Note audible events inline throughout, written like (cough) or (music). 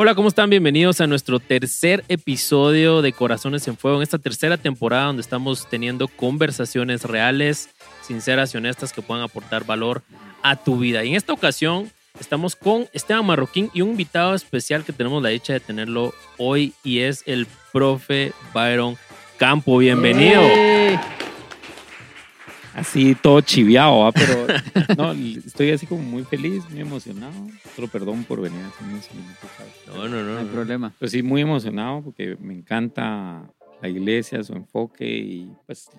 Hola, ¿cómo están? Bienvenidos a nuestro tercer episodio de Corazones en Fuego, en esta tercera temporada donde estamos teniendo conversaciones reales, sinceras y honestas que puedan aportar valor a tu vida. Y en esta ocasión estamos con Esteban Marroquín y un invitado especial que tenemos la dicha de tenerlo hoy y es el profe Byron Campo. Bienvenido. Así todo chiviado, ¿va? pero no, estoy así como muy feliz, muy emocionado. Solo perdón por venir hace unos minutos. No, no, no. No hay no. problema. Pero sí, muy emocionado porque me encanta la iglesia, su enfoque y pues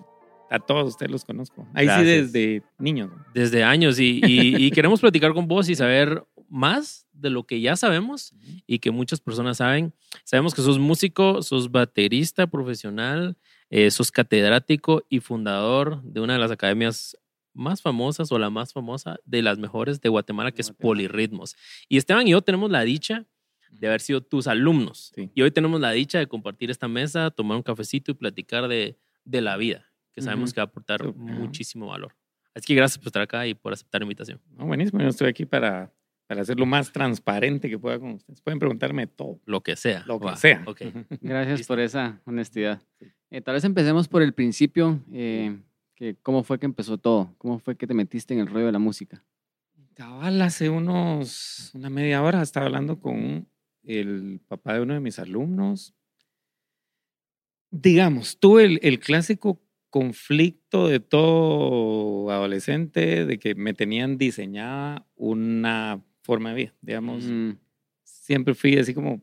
a todos ustedes los conozco. Ahí Gracias. sí desde niños. ¿no? Desde años y, y- y (laughs) queremos platicar con vos y saber más de lo que ya sabemos y que muchas personas saben. Sabemos que sos músico, sos baterista profesional, eh, sos catedrático y fundador de una de las academias más famosas o la más famosa de las mejores de Guatemala, que es. Polirritmos. Y Esteban y yo tenemos la dicha de haber sido tus alumnos. Sí. Y hoy tenemos la dicha de compartir esta mesa, tomar un cafecito y platicar de, de la vida, que sabemos que va a aportar muchísimo valor. Así que gracias por estar acá y por aceptar la invitación. No, buenísimo, yo estoy aquí para, para hacer lo más transparente que pueda con ustedes. Pueden preguntarme todo. Lo que sea. Lo que sea. ok. Gracias Listo. por esa honestidad. Eh, tal vez empecemos por el principio. eh, que ¿Cómo fue que empezó todo? ¿Cómo fue que te metiste en el rollo de la música? Cabal, hace unos, una media hora estaba hablando con el papá de uno de mis alumnos. Digamos, tuve el, el clásico conflicto de todo adolescente de que me tenían diseñada una forma de vida. Digamos, Mm, siempre fui así como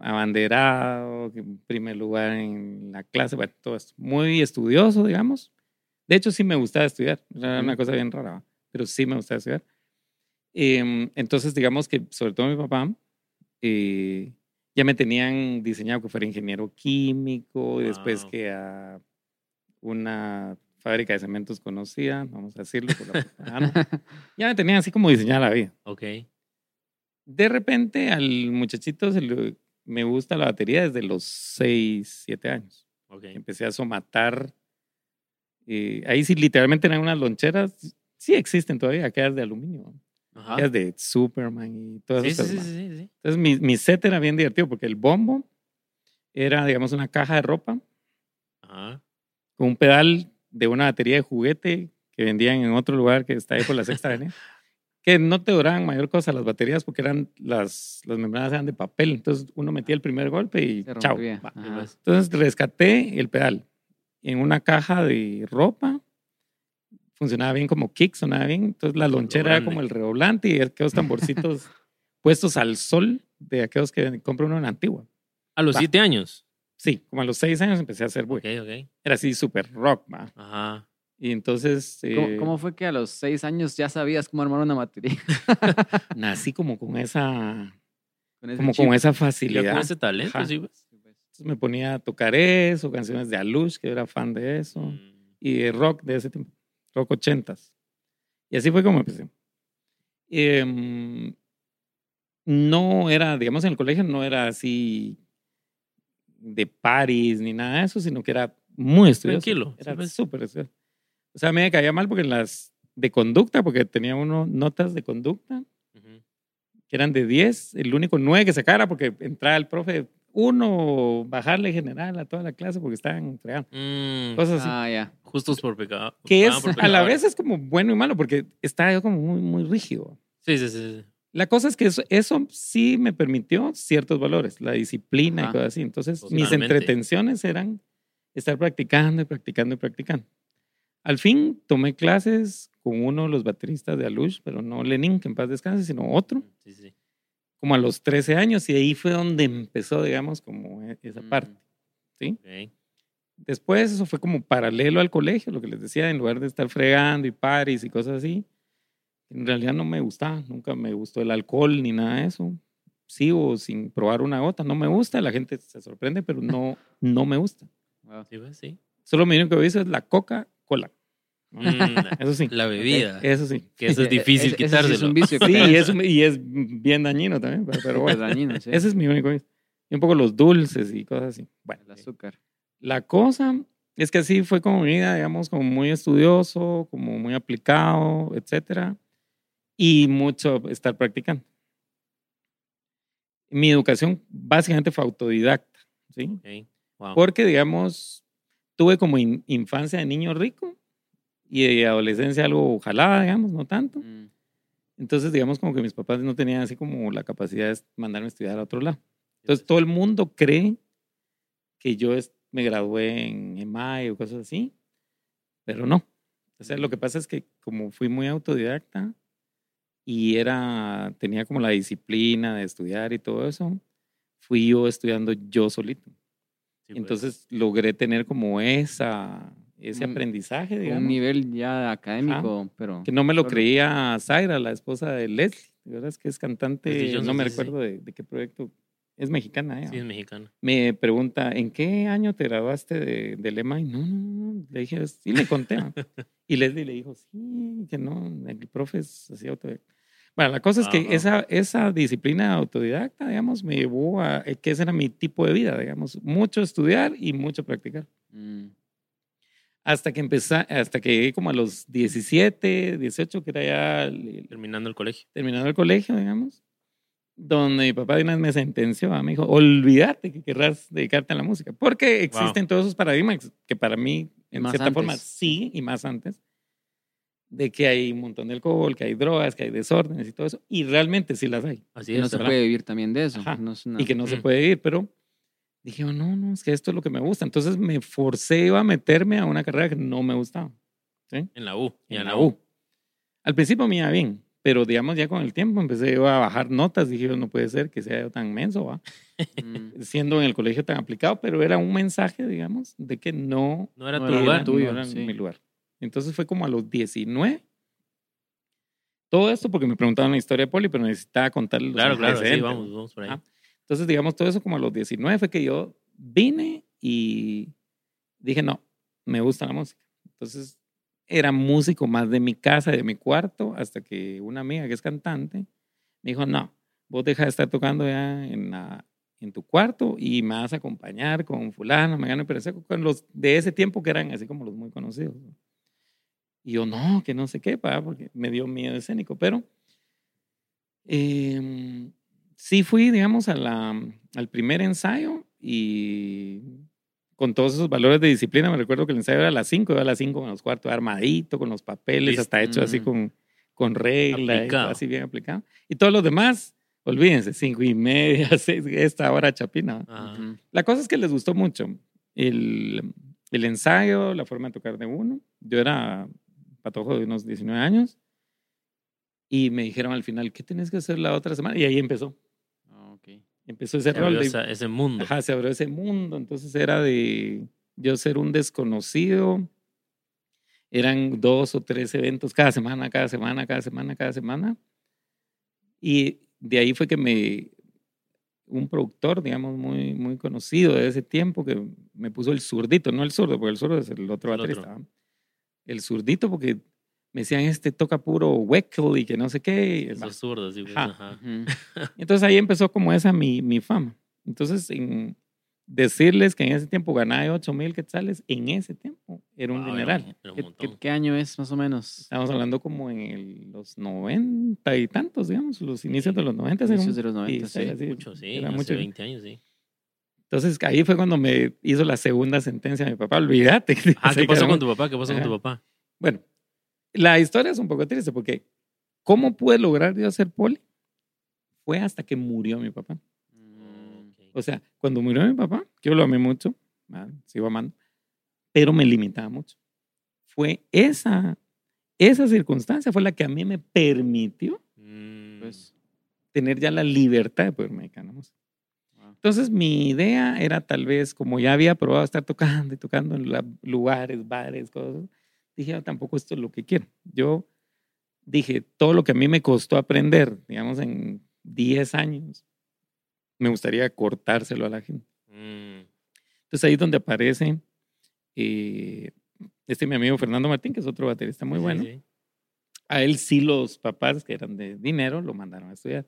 abanderado, en primer lugar en la clase, bueno, todo esto. Muy estudioso, digamos. De hecho, sí me gustaba estudiar. Era una cosa bien rara, pero sí me gustaba estudiar. Em, entonces, digamos que sobre todo mi papá, eh, ya me tenían diseñado que fuera ingeniero químico y después Wow. que a una fábrica de cementos conocida, vamos a decirlo, por la (laughs) propaganda. ya me tenían así como diseñada la vida Ok. de repente al muchachito se le- me gusta la batería desde los 6, 7 años. Ok. Empecé a somatar. eh, ahí sí, literalmente eran unas loncheras. Sí existen todavía, aquellas de aluminio. Ajá. Aquellas de Superman y todas Sí, esas. sí, ma. sí, sí, sí. Entonces mi, mi set era bien divertido porque el bombo era, digamos, una caja de ropa Ajá. Con un pedal de una batería de juguete que vendían en otro lugar que está ahí por la sexta avenida. (laughs) Que no te duraban mayor cosa las baterías porque eran las, las membranas eran de papel. Entonces uno metía el primer golpe y chao. Entonces rescaté el pedal en una caja de ropa. Funcionaba bien como kick, sonaba bien. Entonces la lonchera era como el redoblante y aquellos tamborcitos (laughs) puestos al sol de aquellos que compra uno en la antigua. A los Va. siete años. Sí, como a los seis años empecé a hacer buey. Ok, ok. Era así súper rock, va. Ajá. Y entonces ¿Cómo, eh, cómo fue que a los seis años ya sabías cómo armar una batería? (laughs) nací como con esa, Con ese como chip? con esa facilidad. con ese talento, Ajá. sí, pues. Entonces me ponía a tocar eso, canciones de Alush, que era fan de eso, Mm. y de rock de ese tiempo, rock ochentas. Y así fue como empecé. Em, no era, digamos, en el colegio no era así de paris ni nada de eso, sino que era muy estudioso. Tranquilo, Era sí, pues. súper estudioso. O sea, a mí me caía mal porque en las de conducta, porque tenía uno notas de conducta, Ujú. que eran de 10, el único 9 que sacara porque entraba el profe, uno, bajarle general a toda la clase porque estaban fregando. Mm, Cosas así. Ah, ya. justos por pecado. que es, pagaban por a la vez es como bueno y malo porque estaba yo como muy, muy rígido. Sí, sí, sí. La cosa es que eso, eso sí me permitió ciertos valores, la disciplina y cosas así. Entonces, mis entretenciones eran estar practicando y practicando y practicando. Al fin tomé clases con uno de los bateristas de Alush, pero no Lenin, que en paz descanse, sino otro. Sí, sí. como a los 13 años y ahí fue donde empezó, digamos, como e- esa Mm. parte. ¿sí? Después eso fue como paralelo al colegio, lo que les decía, en lugar de estar fregando y paris y cosas así. En realidad no me gustaba, nunca me gustó el alcohol ni nada de eso. Sigo sin probar una gota, no me gusta, la gente se sorprende, pero no, (laughs) no me gusta. Wow. Sí, pues, sí. Solo lo único que hice es la Coca-Cola. Mm, (laughs) Eso sí, la bebida. eso sí. Que eso es (laughs) difícil ese sí es quitárselo. un vicio. Sí, y es, y es bien dañino también, pero, pero bueno. dañino, sí. Ese es mi único vicio. y un poco los dulces y cosas así. Bueno, El azúcar. la cosa es que así fue como mi vida, digamos, como muy estudioso, como muy aplicado, etcétera, y mucho estar practicando. Mi educación básicamente fue autodidacta, ¿sí? Wow. Porque, digamos, tuve como in- infancia de niño rico y de adolescencia algo jalada, digamos, no tanto. Mm. Entonces, digamos, como que mis papás no tenían así como la capacidad de mandarme a estudiar a otro lado. Entonces, todo el mundo cree que yo es- me gradué en EMAI o cosas así, pero no. O sea, lo que pasa es que como fui muy autodidacta y era, tenía como la disciplina de estudiar y todo eso, fui yo estudiando yo solito. Sí, pues. Entonces logré tener como esa, ese Un- aprendizaje, Un digamos, nivel ya académico, pero. que no me lo solo- creía Zaira, la esposa de Leslie. De verdad es que es cantante, Johnson, no me sí, recuerdo de, de qué proyecto. Es mexicana, ella. Sí, es mexicano. Me pregunta, ¿en qué año te graduaste de, del EMAI? No, no, no. Le dije, sí, le conté. ¿no? (laughs) y Leslie le dijo, sí, que no, el profe es así autodidacta. Bueno, la cosa es que Ajá. esa, esa disciplina autodidacta, digamos, me llevó a eh, que ese era mi tipo de vida, digamos, mucho estudiar y mucho practicar. Mm. Hasta que empecé, hasta que llegué como a los 17, 18, que era ya Terminando el colegio. terminando el colegio, digamos, donde mi papá de una vez me sentenció, me dijo, olvídate que querrás dedicarte a la música, porque existen todos esos paradigmas que para mí, en Más cierta forma, sí, y más antes, de que hay un montón de alcohol, que hay drogas, que hay desórdenes y todo eso, y realmente sí las hay, Así Y no es. se ¿verdad? puede vivir también de eso. No es una- y que no se Mm. puede ir, pero dije, oh, no, no, es que esto es lo que me gusta, entonces me forcé a meterme a una carrera que no me gustaba, ¿sí? En la U. y en la U. Al principio me iba bien, pero digamos ya con el tiempo empecé yo a bajar notas. Dije, yo, no puede ser que sea yo tan menso, ¿va? Mm. (laughs) siendo en el colegio tan aplicado, pero era un mensaje, digamos, de que no, No era No tu era lugar. no tuyo, era sí. mi lugar. Entonces fue como a los 19. Todo esto porque me preguntaban la historia de Poli, pero necesitaba contarles los Claro, claro. Sí, vamos, ¿no? vamos por ahí. Ah, Entonces, digamos, todo eso como a los 19 fue que yo vine y dije, no, me gusta la música. Entonces, era músico más de mi casa, de mi cuarto, hasta que una amiga que es cantante me dijo, no, vos deja de estar tocando ya en, la, en tu cuarto y me vas a acompañar con fulano, megano y pereseco, con los de ese tiempo que eran así como los muy conocidos. ¿no? Y yo, no, que no sé qué, pa, porque me dio miedo escénico, pero eh, sí fui, digamos, a la, al primer ensayo y con todos esos valores de disciplina, me recuerdo que el ensayo era a las 5, iba a las 5 con los cuartos armadito, con los papeles, hasta hecho así con, con regla, y así bien aplicado. Y todos los demás, olvídense, 5 y media, (laughs) 6, esta hora chapina. Ajá. La cosa es que les gustó mucho el, el ensayo, la forma de tocar de uno. Yo era patojo de unos 19 años y me dijeron al final, ¿qué tienes que hacer la otra semana? Y ahí empezó. Empezó ese Se rol abrió de, esa- ese mundo. Ajá, se abrió ese mundo. Entonces era de yo ser un desconocido. Eran dos o tres eventos cada semana, cada semana, cada semana, cada semana. Y de ahí fue que me, un productor, digamos, muy, muy conocido de ese tiempo, que me puso el zurdito, no el zurdo, porque el zurdo es el otro El otro. baterista. ¿va? El zurdito, porque me decían, este toca puro Weckel y que no sé qué. Esos zurdos, sí, pues, Ajá. ajá. Entonces ahí empezó como esa mi, mi fama. Entonces, en decirles que en ese tiempo ganaba 8 mil quetzales, en ese tiempo era un Wow, era dineral. un- era un ¿Qué, qué- qué año es más o menos? Estamos hablando como en el- los 90 y tantos, digamos, los inicios de los 90. era Inicios de los 90, sí. era así, Mucho, sí. era hace mucho. 20 años, sí. Entonces ahí fue cuando me hizo la segunda sentencia mi papá, olvídate. Ah, (laughs) Se ¿qué pasó con tu papá? ¿Qué pasó con tu Ajá. papá? Bueno, la historia es un poco triste porque ¿cómo pude lograr yo ser poli? Fue hasta que murió mi papá. Mm. O sea, cuando murió mi papá, yo lo amé mucho, ah, sigo amando, pero me limitaba mucho. Fue esa, esa circunstancia fue la que a mí me permitió Mm, Pues, tener ya la libertad de poderme dedicar a la música. wow. Entonces mi idea era tal vez, como ya había probado estar tocando y tocando en la- lugares, bares, cosas, dije, "Ah, tampoco esto es lo que quiero. Yo dije, todo lo que a mí me costó aprender, digamos, en 10 años, me gustaría cortárselo a la gente. mm, Entonces ahí es donde aparece eh, este mi amigo Fernando Martín, que es otro baterista muy sí, bueno. sí. A él sí los papás, que eran de dinero, lo mandaron a estudiar.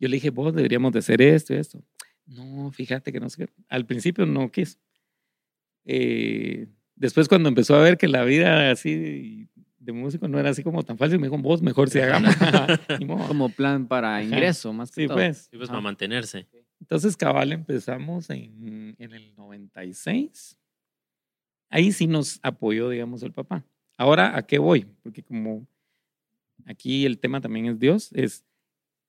Yo le dije, vos deberíamos de hacer esto y esto. No, fíjate que no sé. Al principio no quiso. Eh, después cuando empezó a ver que la vida así de músico no era así como tan fácil, me dijo, vos mejor si hagamos. (laughs) (laughs) Como plan para ingreso, más que Sí, todo. pues. Sí, pues Ah. para mantenerse. Entonces, cabal, empezamos en, en el 96. Ahí sí nos apoyó, digamos, el papá. Ahora, ¿a qué voy? Porque como aquí el tema también es Dios, es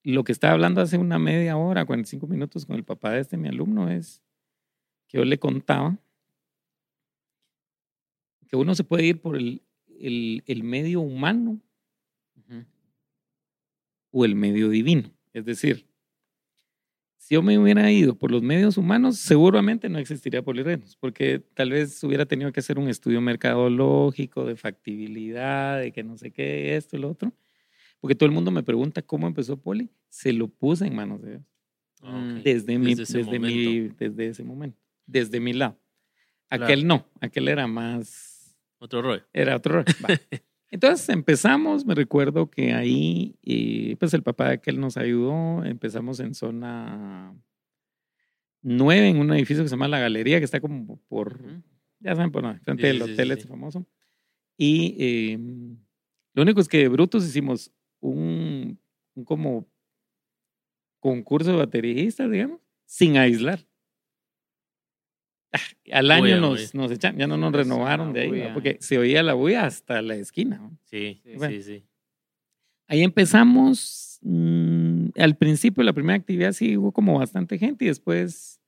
lo que estaba hablando hace una media hora, 45 minutos con el papá de este, mi alumno, es que yo le contaba que uno se puede ir por el, el, el medio humano o el medio divino. Es decir, si yo me hubiera ido por los medios humanos, seguramente no existiría Polirenos, porque tal vez hubiera tenido que hacer un estudio mercadológico de factibilidad, de que no sé qué, esto y lo otro. Porque todo el mundo me pregunta cómo empezó Poli. Se lo puse en manos de Dios. Ah. Desde, mi, Desde ese desde, mi, desde ese momento. Desde mi lado. Claro. Aquel no, aquel era más Otro rollo. era otro. Va. (laughs) Entonces empezamos, me recuerdo que ahí, eh, pues el papá de aquel nos ayudó, empezamos en zona 9, en un edificio que se llama La Galería, que está como por, ya saben, por la frente Sí, del sí, hotel sí, este famoso. Y eh, lo único es que de Brutos hicimos un, un como concurso de bateristas, digamos, sin aislar. (laughs) Al año Bulla, nos, nos echan, ya no nos renovaron de ahí, bulla. porque se oía la bulla hasta la esquina. ¿va? Sí, Sí. sí, sí. Ahí empezamos. mm, al principio, la primera actividad sí hubo como bastante gente y después,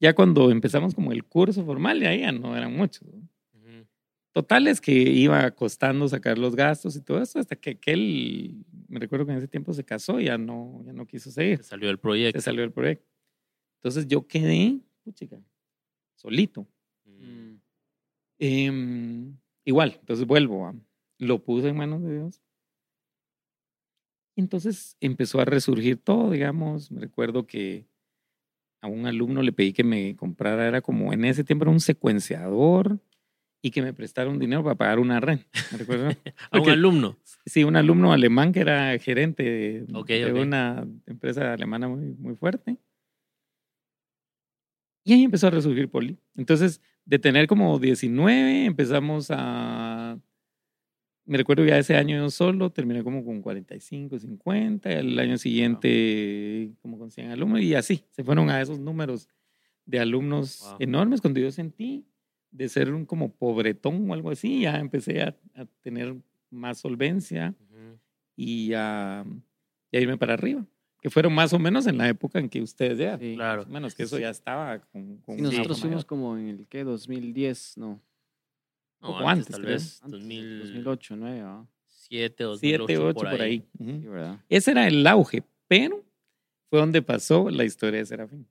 ya cuando empezamos como el curso formal, ya, ya no eran muchos. ¿no? Ujú. Total es que iba costando sacar los gastos y todo eso hasta que aquel, me recuerdo que en ese tiempo se casó y ya no, ya no quiso seguir. Se salió el proyecto. Se salió del proyecto. Entonces yo quedé, puchica, solito. Mm. Em, igual, entonces vuelvo, a- lo puse en manos de Dios. Entonces empezó a resurgir todo, digamos. Me recuerdo que a un alumno le pedí que me comprara, era como en ese tiempo era un secuenciador y que me prestara un dinero para pagar una renta. Me recuerdo. (laughs) A un (laughs) alumno. Sí, un alumno alemán que era gerente de, una empresa alemana muy, muy fuerte. Y ahí empezó a resurgir Poli. Entonces, de tener como 19, empezamos a... Me recuerdo ya ese año yo solo, terminé como con 45, 50, el año siguiente como con 100 alumnos y así, se fueron a esos números de alumnos Wow. enormes cuando yo sentí de ser un como pobretón o algo así, ya empecé a, a tener más solvencia Ujú. y a, y a irme para arriba, que fueron más o menos en la época en que ustedes ya, Sí. Claro. más o menos que eso ya estaba con, con Sí, nosotros fuimos como en el que 2010, no, No, poco antes, antes, tal creo. vez. antes, 2007, 2008, 9, ¿ah? 2008, 7, 8 por ahí. Ujú. Sí, ¿verdad? Ese era el auge, pero fue donde pasó la historia de Serafín.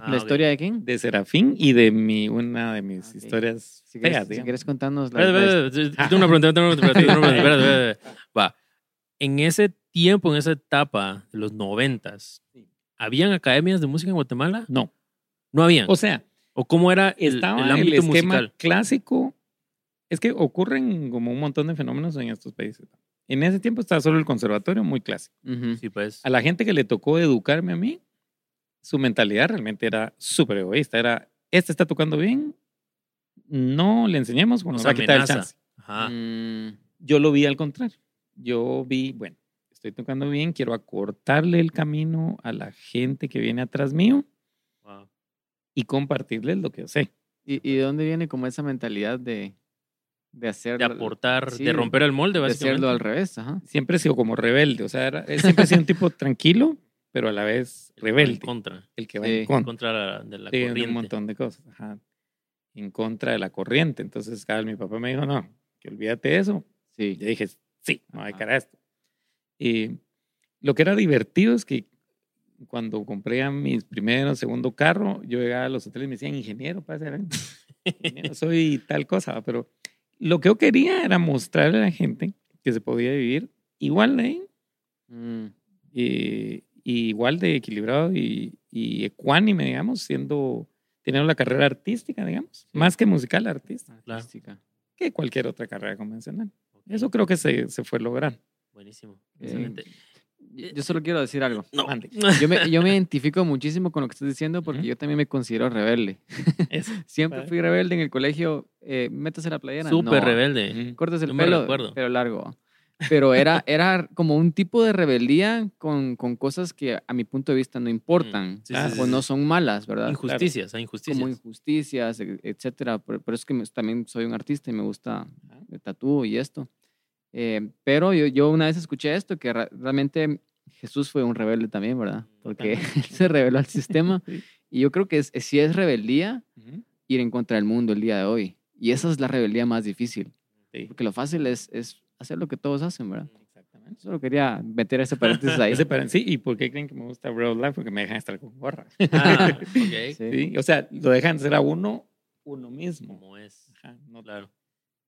Ah, ¿La historia de quién? De Serafín y de mi, una de mis Ok. historias Si feas, quieres, si digamos. quieres contarnos la, Espérate, la- espérate, espérate, Tengo una pregunta, tengo una pregunta, tengo una pregunta, espérate, espérate, (laughs) espérate. Va. En ese tiempo, en esa etapa de los noventas. ¿habían academias de música en Guatemala? No, No habían. o sea, ¿O cómo era el, estaba el el, ámbito esquema musical? clásico. Es que ocurren como un montón de fenómenos en estos países. En ese tiempo estaba solo el conservatorio muy clásico. Sí, pues. A la gente que le tocó educarme a mí, su mentalidad realmente era súper egoísta. Era, este está tocando bien, no le enseñemos, porque Nos nos va a quitar el chance. Ajá. Mm, Yo lo vi al contrario. Yo vi, bueno, estoy tocando bien, quiero acortarle el camino a la gente que viene atrás mío Wow. y compartirles lo que yo sé. ¿Y, ¿Y de dónde viene como esa mentalidad de, de hacer De aportar, sí, de romper el molde, de básicamente. hacerlo al revés? Ajá. Siempre he sido como rebelde, o sea, era- siempre he sido un tipo tranquilo, pero a la vez El que va En rebelde, contra. el que va Sí, en En contra. de la Sí, de corriente. un montón de cosas. Ajá. En contra de la corriente. Entonces, cada vez mi papá me dijo, no, que olvídate de eso. Sí. Yo dije, sí, me voy a dedicar a esto. Y lo que era divertido es que cuando compré a mi primero, segundo carro, yo llegaba a los hoteles y me decían, ingeniero, (laughs) soy tal cosa, pero lo que yo quería era mostrarle a la gente que se podía vivir igual de ahí, Mm, y, y igual de equilibrado y, y ecuánime, digamos, siendo, teniendo la carrera artística, digamos, Sí. más que musical artista, Claro. artística. que cualquier otra carrera convencional. Eso creo que se, se fue logrando. Buenísimo. Eh, Excelente. yo solo quiero decir algo. No. Yo me, yo me (laughs) identifico muchísimo con lo que estás diciendo porque Ujú. yo también me considero rebelde. Eso. (laughs) Siempre fui rebelde en el colegio. Eh, métase la playera. Súper No. rebelde. Ujú. Cortes el me pelo, pero largo. Pero era, era como un tipo de rebeldía con, con cosas que a mi punto de vista no importan. Sí, sí, Ah, sí, o sí. no son malas, ¿verdad? Injusticias, hay injusticias. Como injusticias, e- etcétera. Eso es que me- también soy un artista y me gusta el tatú y esto. Eh, pero yo, yo una vez escuché esto, que realmente Jesús fue un rebelde también, ¿verdad? Porque (laughs) él se rebeló al (laughs) sistema. Sí. Y yo creo que es, si es rebeldía, ir en contra del mundo el día de hoy. Y esa es la rebeldía más difícil. Sí. Porque lo fácil es, es hacer lo que todos hacen, ¿verdad? Exactamente. Solo quería meter ese paréntesis ahí. (laughs) Ese para- sí, ¿y por qué creen que me gusta Real Life? Porque me dejan estar con gorra. Ah, ok. Sí. Sí, O sea, lo dejan ser a uno, uno mismo. Como es. Ajá, no- Claro.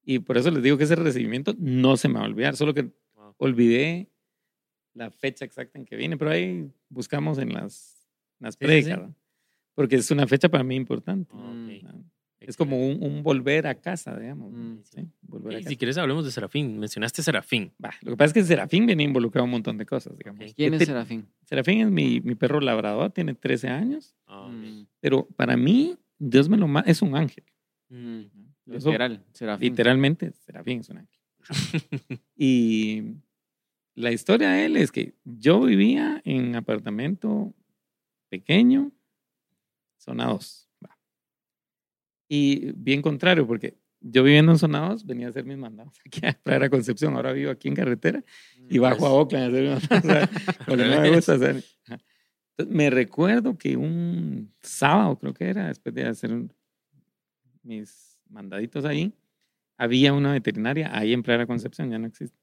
Y por eso les digo que ese recibimiento no se me va a olvidar, solo que Wow. olvidé la fecha exacta en que viene, pero ahí buscamos en las, las Sí, prédicas, sí. porque es una fecha para mí importante. Ah, ok. ¿verdad? Es como un, un volver a casa, digamos. Mm. ¿sí? Volver a casa. si quieres hablemos de Serafín. Mencionaste Serafín. Va, Lo que pasa es que Serafín viene involucrado en un montón de cosas, digamos. Ok. ¿Quién Yo es Serafín? Serafín es mi, mi perro labrador, tiene 13 años, Ah, ok. Mm, pero para mí, Dios me lo es un ángel. Mm. Literal, Serafín. Literalmente, Serafín ángel. (laughs) y la historia de él es que yo vivía en apartamento pequeño, zona 2. va. Y bien contrario, porque yo viviendo en zona 2 venía a hacer mis mandados aquí a Praia Concepción, ahora vivo aquí en carretera y bajo a Oakland a hacer mis mandados. o sea, (laughs) no me gusta hacer. Entonces, me recuerdo que un sábado, creo que era, después de hacer mis mandaditos ahí, había una veterinaria ahí en Praia Concepción, ya no existe.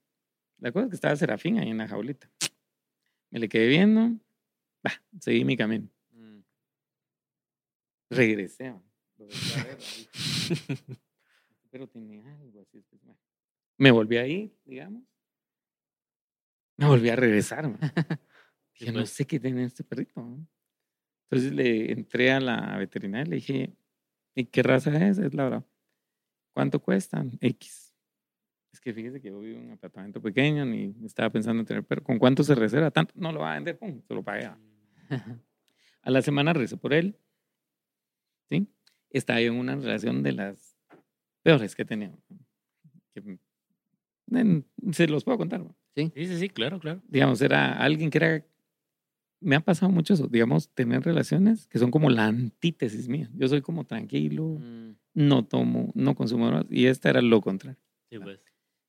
La cosa es que estaba Serafín ahí en la jaulita. Me le quedé viendo, bah, seguí mi camino. Mm. Regresé. (laughs) Pero tenía algo así. Me volví a ir, digamos. Me volví a regresar. man. (laughs) Dije, no sé qué tiene este perrito. man". Entonces le entré a la veterinaria y le dije, ¿y qué raza es? Es la verdad. ¿Cuánto cuesta? X. Es que fíjese que yo vivo en un apartamento pequeño ni estaba pensando en tener perro. ¿Con cuánto se reserva? Tanto. No lo va a vender, pum, se lo pagué. va. (laughs) A la semana recé por él. ¿Sí? Estaba yo en una relación de las peores que tenido. Que, en- se los puedo contar. ¿no? Sí, sí, sí, claro, claro. Digamos, era alguien que era. Me ha pasado mucho eso, digamos, tener relaciones que son como la antítesis mía. Yo soy como tranquilo, Mm. No tomo, no consumo drogas, y esta era lo contrario, Sí, pues.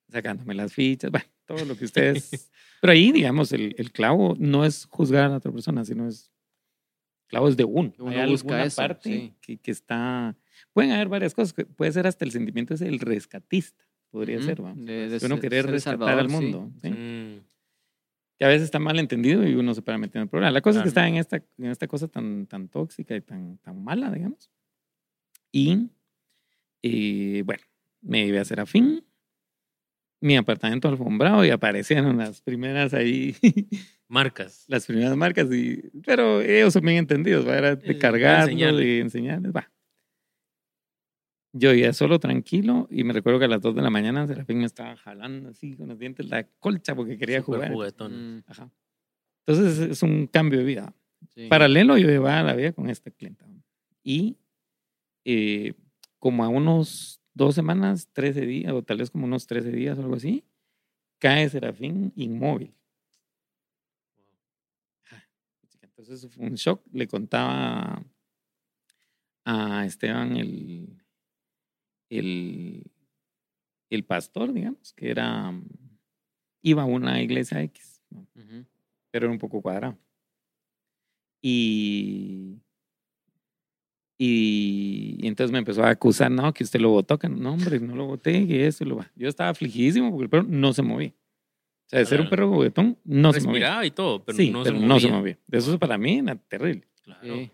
sacándome las fichas, bueno, todo lo que ustedes. (laughs) Pero ahí, digamos, el, el clavo no es juzgar a la otra persona, sino es. Clavo es de uno. Uno Hay busca alguna eso, parte sí. que, que está. Pueden haber varias cosas, que puede ser hasta el sentimiento ese del rescatista, podría Ujú. ser, ¿va? De- de uno ser- querer ser rescatar salvador, al sí. mundo. ¿sí? Mm. que a veces está mal entendido y uno se para metiendo en el problema. La cosa es que Claro. está en esta, en esta cosa tan, tan tóxica y tan, tan mala, digamos. Y, eh, bueno, me iba a hacer afín. Mi apartamento alfombrado y aparecieron las primeras ahí, (laughs) Marcas. las primeras marcas. Y, pero ellos son bien entendidos, ¿va? Era Eh, de de cargarlo, de enseñarles, va. Yo ya solo tranquilo y me recuerdo que a las 2 de la mañana Serafín me estaba jalando así con los dientes la colcha porque quería Súper jugar. juguetón. Mm, Ajá. Entonces es- es un cambio de vida. sí. Paralelo yo llevaba la vida con esta clienta. Y eh, como a unos dos semanas, 13 días, o tal vez como unos 13 días o algo así, cae Serafín inmóvil. Entonces fue un shock. Le contaba a Esteban el, el, el pastor, digamos, que era, iba a una iglesia X. pero era un poco cuadrado. Y, y, y entonces me empezó a acusar, no, que usted lo botó, que no, hombre, no lo boté, que eso, lo va. Yo estaba afligidísimo porque el perro no se movía. O sea, de ser un perro juguetón, no se movía. Y todo, pero sí, no pero se no se movía. Eso para mí era terrible. Claro. Sí.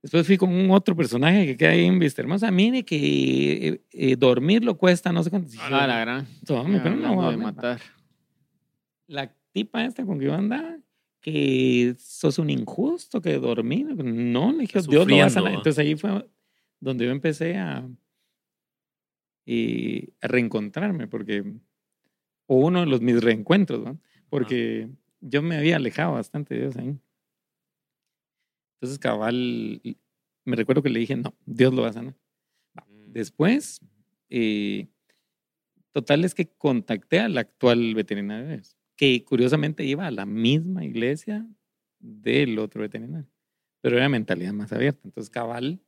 Después fui con un otro personaje que queda ahí en Vista Hermosa. Mire que eh, eh, dormirlo cuesta no sé cuánto. Ah, la gran. "No, perro no dormir, va". matar. la tipa esta con que yo andaba, que sos un injusto, que dormir. No, le dije, Dios lo va a sanar. Entonces ahí fue donde yo empecé a, eh, a reencontrarme, porque, o uno de los mis reencuentros, ¿no? Porque yo me había alejado bastante de Dios ahí. Entonces, cabal, me recuerdo que le dije, no, Dios lo va a sanar. Mm. Después, eh, total es que contacté al actual veterinario, que curiosamente iba a la misma iglesia del otro veterinario, pero era mentalidad más abierta. Entonces, cabal,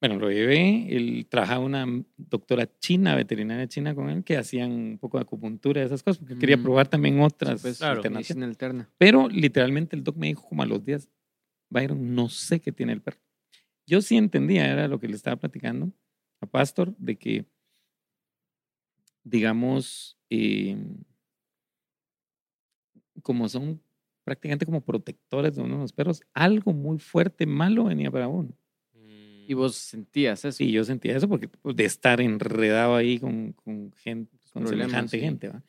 bueno, lo llevé, él trabajaba una doctora china, veterinaria china con él, que hacían un poco de acupuntura y esas cosas, porque quería Mm. probar también otras Pues, claro, alternativas. alterna. Pero literalmente el doc me dijo como a los días, Byron, no sé qué tiene el perro. Yo sí entendía, era lo que le estaba platicando a Pastor, de que, digamos, eh, como son prácticamente como protectores de uno de los perros, algo muy fuerte, malo venía para uno. Mm. Y vos sentías eso. Sí, yo sentía eso porque pues, de estar enredado ahí con, con gente, con semejante sí. gente, ¿va?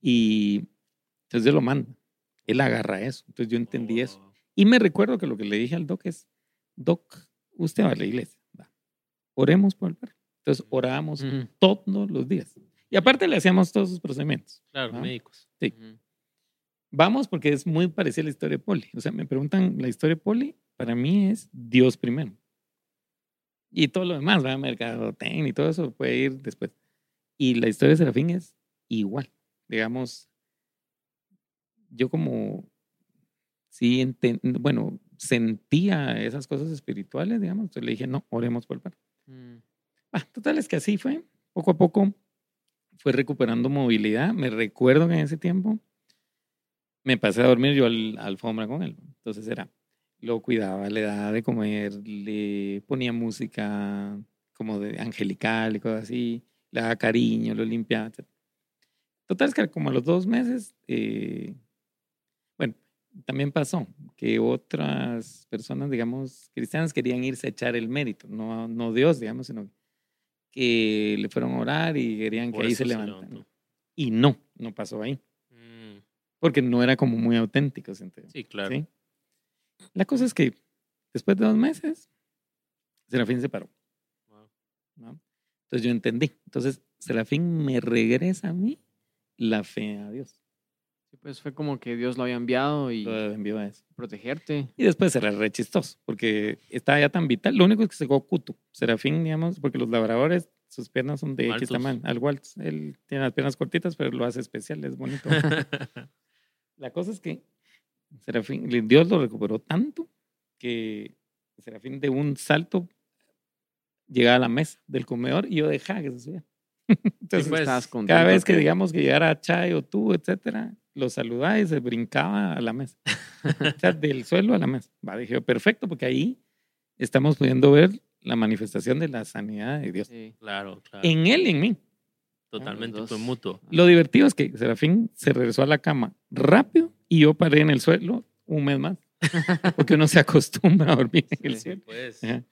Y entonces yo lo mando. Él agarra eso. Entonces yo entendí eso. Oh. Y me recuerdo que lo que le dije al doc es, doc, usted va a la iglesia, va. oremos por el perro. Entonces orábamos Ujú. todos los días. Y aparte le hacíamos todos sus procedimientos. Claro, Ah. médicos. Sí. Vamos porque es muy parecida a la historia de Poli. O sea, me preguntan, la historia de Poli para mí es Dios primero. Y todo lo demás, va, mercadotecnia y todo eso puede ir después. Y la historia de Serafín es igual. Digamos, yo como, sí, enten- bueno, sentía esas cosas espirituales, digamos. Entonces le dije, no, oremos por el perro. Mm. Ah, total, es que así fue. Poco a poco fue recuperando movilidad. Me recuerdo que en ese tiempo me pasé a dormir yo al, a alfombra con él. Entonces era, lo cuidaba, le daba de comer, le ponía música como de angelical y cosas así, le daba cariño, lo limpiaba. etc. Total, es que como a los dos meses, eh, bueno, también pasó que otras personas, digamos, cristianas querían irse a echar el mérito, no, no Dios, digamos, sino que le fueron a orar y querían Por que ahí se se levantaran. Y no, no pasó ahí. Porque no era como muy auténtico. Sí, claro. ¿sí? La cosa es que después de dos meses, Serafín se paró. Wow. ¿no? Entonces yo entendí. Entonces Serafín me regresa a mí la fe a Dios. Sí, pues fue como que Dios lo había enviado y Lo envió a eso. protegerte. Y después era re chistoso, porque estaba ya tan vital. Lo único es que se cuto. Serafín, digamos, porque los labradores, sus piernas son de X tamaño. Al Waltz, él tiene las piernas cortitas, pero lo hace especial, es bonito. (laughs) La cosa es que Serafín, Dios lo recuperó tanto que Serafín de un salto llegaba a la mesa del comedor y yo dejaba que se subiera. (laughs) Entonces, pues, cada vez que digamos que llegara Chay o tú, etcétera, lo saludaba y se brincaba a la mesa. (laughs) o sea, del suelo a la mesa. Va, dije, perfecto, porque ahí estamos pudiendo ver la manifestación de la sanidad de Dios. Sí. claro, claro. En él y en mí. Totalmente fue mutuo. Lo divertido es que Serafín se regresó a la cama rápido y yo paré en el suelo un mes más. (laughs) Porque uno se acostumbra a dormir en el Sí. suelo. Pues. Esa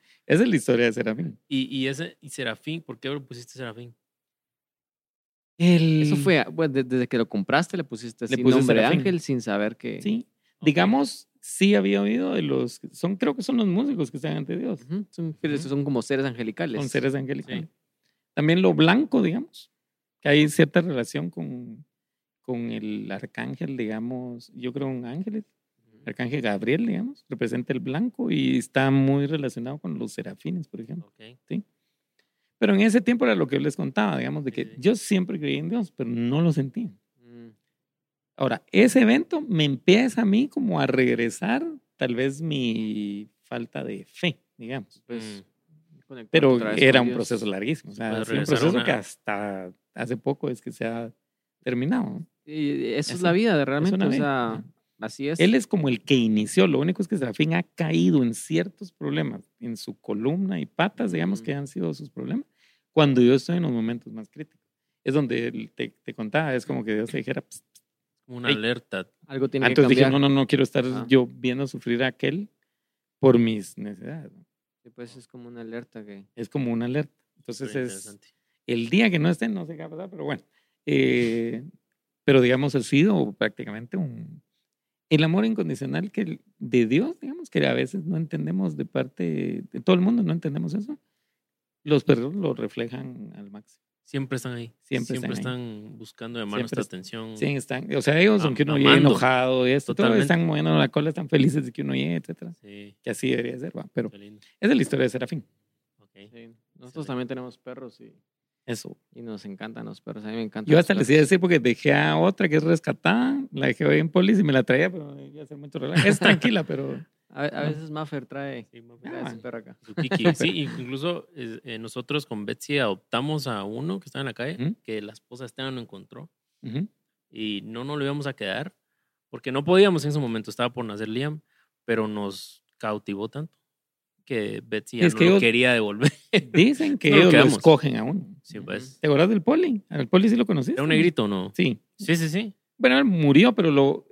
es la historia de Serafín. Y, y ese, y Serafín, ¿por qué le pusiste Serafín? El- Eso fue, bueno, desde que lo compraste le pusiste así puse nombre de Serafín. ángel sin saber que... Sí. Digamos, sí había oído de los. Son, creo que son los músicos que están ante Dios. Son, son como seres angelicales. Son seres angelicales. También lo blanco, digamos, que hay cierta relación con, con el arcángel, digamos, yo creo un ángel, arcángel Gabriel, digamos, representa el blanco y está muy relacionado con los serafines, por ejemplo. Ok. Pero en ese tiempo era lo que yo les contaba, digamos, de Sí, que sí. yo siempre creí en Dios, pero no lo sentía. Mm, Ahora, ese evento me empieza a mí como a regresar tal vez mi falta de fe, digamos. Pues, Pero otra vez era con un Dios. proceso larguísimo. O sea, un proceso una- que hasta hace poco es que se ha terminado. Y eso es Así, la vida, de realmente. O sea, así es. Él es como el que inició. Lo único es que Serafín ha caído en ciertos problemas, en su columna y patas, digamos, que Mm. han sido sus problemas, cuando yo estoy en los momentos más críticos. Es donde él te, te contaba, es como que Dios te dijera, "Psst, Una Ey. alerta. Algo tiene Entonces que dije, cambiar. no, no, no quiero estar Ajá. yo viendo sufrir a aquel por mis necesidades. ¿no? Pues es como una alerta que... Es como una alerta. Entonces es el día que no esté, no sé qué va a pasar, pero bueno. Eh, pero digamos, ha sido prácticamente un... El amor incondicional que el- de Dios, digamos, que a veces no entendemos de parte de todo el mundo, no entendemos eso. Los perros lo reflejan al máximo. Siempre están ahí. Siempre Siempre, están buscando llamar Siempre nuestra atención. Sí, están, o sea, ellos, aunque uno llegue enojado y esto, todo, están moviendo la cola, están felices de que uno llegue, etcétera. Sí, Que así debería ser, va. Pero esa es la historia de Serafín. Ok. Sí. Nosotros también tenemos perros y, Eso. y nos encantan los perros. A mí me encantan. Yo hasta les iba a decir porque dejé a otra que es rescatada, la dejé hoy en polis y me la traía, pero iba a hacer mucho relajo. Es tranquila, pero A, a veces Maffer trae, Sí, bien. Ah, su perro acá. Su Kiki. Sí, (laughs) incluso eh, eh, nosotros con Betsy adoptamos a uno que estaba en la calle, Ujú. que la esposa Esteban no encontró y no nos lo íbamos a quedar porque no podíamos en ese momento, estaba por nacer Liam, pero nos cautivó tanto que Betsy ya Es no que lo ellos- quería devolver. (laughs) dicen que No lo ellos lo quedamos. escogen a uno. Sí, pues. ¿Te acuerdas del poli? Al poli sí lo conociste. ¿Era un negrito o no? Sí. Sí, sí, sí. Bueno, él murió, pero lo.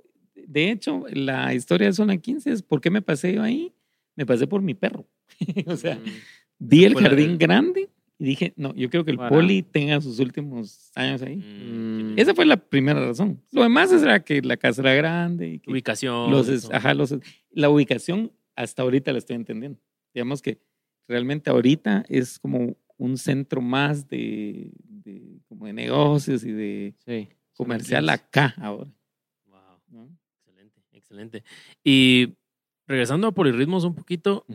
De hecho, la historia de Zona 15 es por qué me pasé yo ahí. Me pasé por mi perro. (laughs) o sea, Mm. vi el jardín grande y dije, no, yo quiero que el Para- poli tenga sus últimos años ahí. Mm, Mm. Esa fue la primera razón. Lo demás era que la casa era grande y que ubicación. los, es- ajá, los, la ubicación hasta ahorita la estoy entendiendo. Digamos que realmente ahorita es como un centro más de, de- como de negocios y de Sí. comercial acá ahora. Excelente. Y regresando a polirritmos un poquito,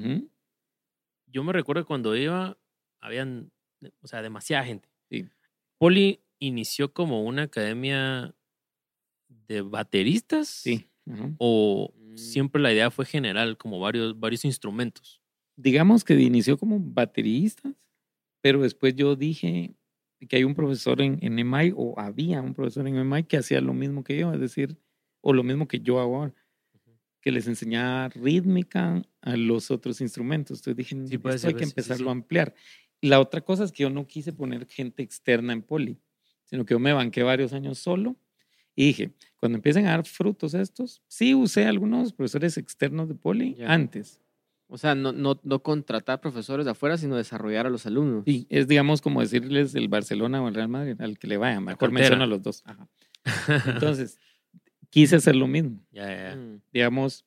yo me recuerdo cuando iba, habían, o sea, demasiada gente. Sí. Poli inició como una academia de bateristas. Sí. O Mm. siempre la idea fue general, como varios, varios instrumentos. Digamos que inició como bateristas, pero después yo dije que hay un profesor en, en EMI, o había un profesor en EMI que hacía lo mismo que yo, es decir, o lo mismo que yo hago ahora, que les enseñaba rítmica a los otros instrumentos. Entonces dije, Sí, esto hay que sí, sí, empezarlo sí. a ampliar. La otra cosa es que yo no quise poner gente externa en poli, sino que yo me banqué varios años solo y dije, cuando empiecen a dar frutos estos, sí usé algunos profesores externos de poli Ya. antes. O sea, no, no, no contratar profesores de afuera, sino desarrollar a los alumnos. Sí, es digamos como decirles el Barcelona o el Real Madrid, al que le vayan. Mejor menciono a los dos. Ajá. Entonces, quise hacer lo mismo, Ya, ya, ya. Mm. digamos,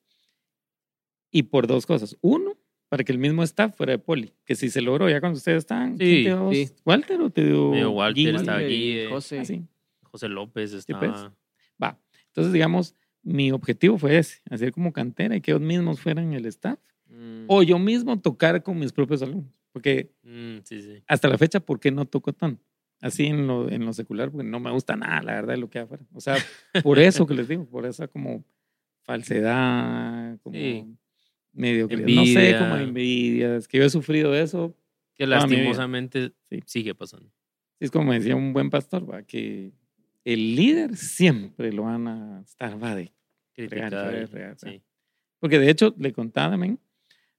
y por dos cosas. Uno, para que el mismo staff fuera de poli, que si se logró ya cuando ustedes estaban. Sí, sí. ¿Walter o te dio? Me dio Walter, Guille? estaba Guille. José. Ah, sí. José López pues. estaba. Va. Entonces, digamos, mi objetivo fue ese, hacer como cantera y que ellos mismos fueran el staff. Mm. O yo mismo tocar con mis propios alumnos. Porque Mm, sí, sí. hasta la fecha, ¿por qué no toco tanto? Así en lo, en lo secular, porque no me gusta nada, la verdad, de lo que hay afuera. O sea, por eso que les digo, por esa como falsedad, como Sí. medio que no sé, como envidia. Es que yo he sufrido eso. Que lastimosamente Sí. sigue pasando. Es como decía un buen pastor, ¿va? que el líder siempre lo van a estar, va, de Criticar. real, real. sí. Porque de hecho le contaba también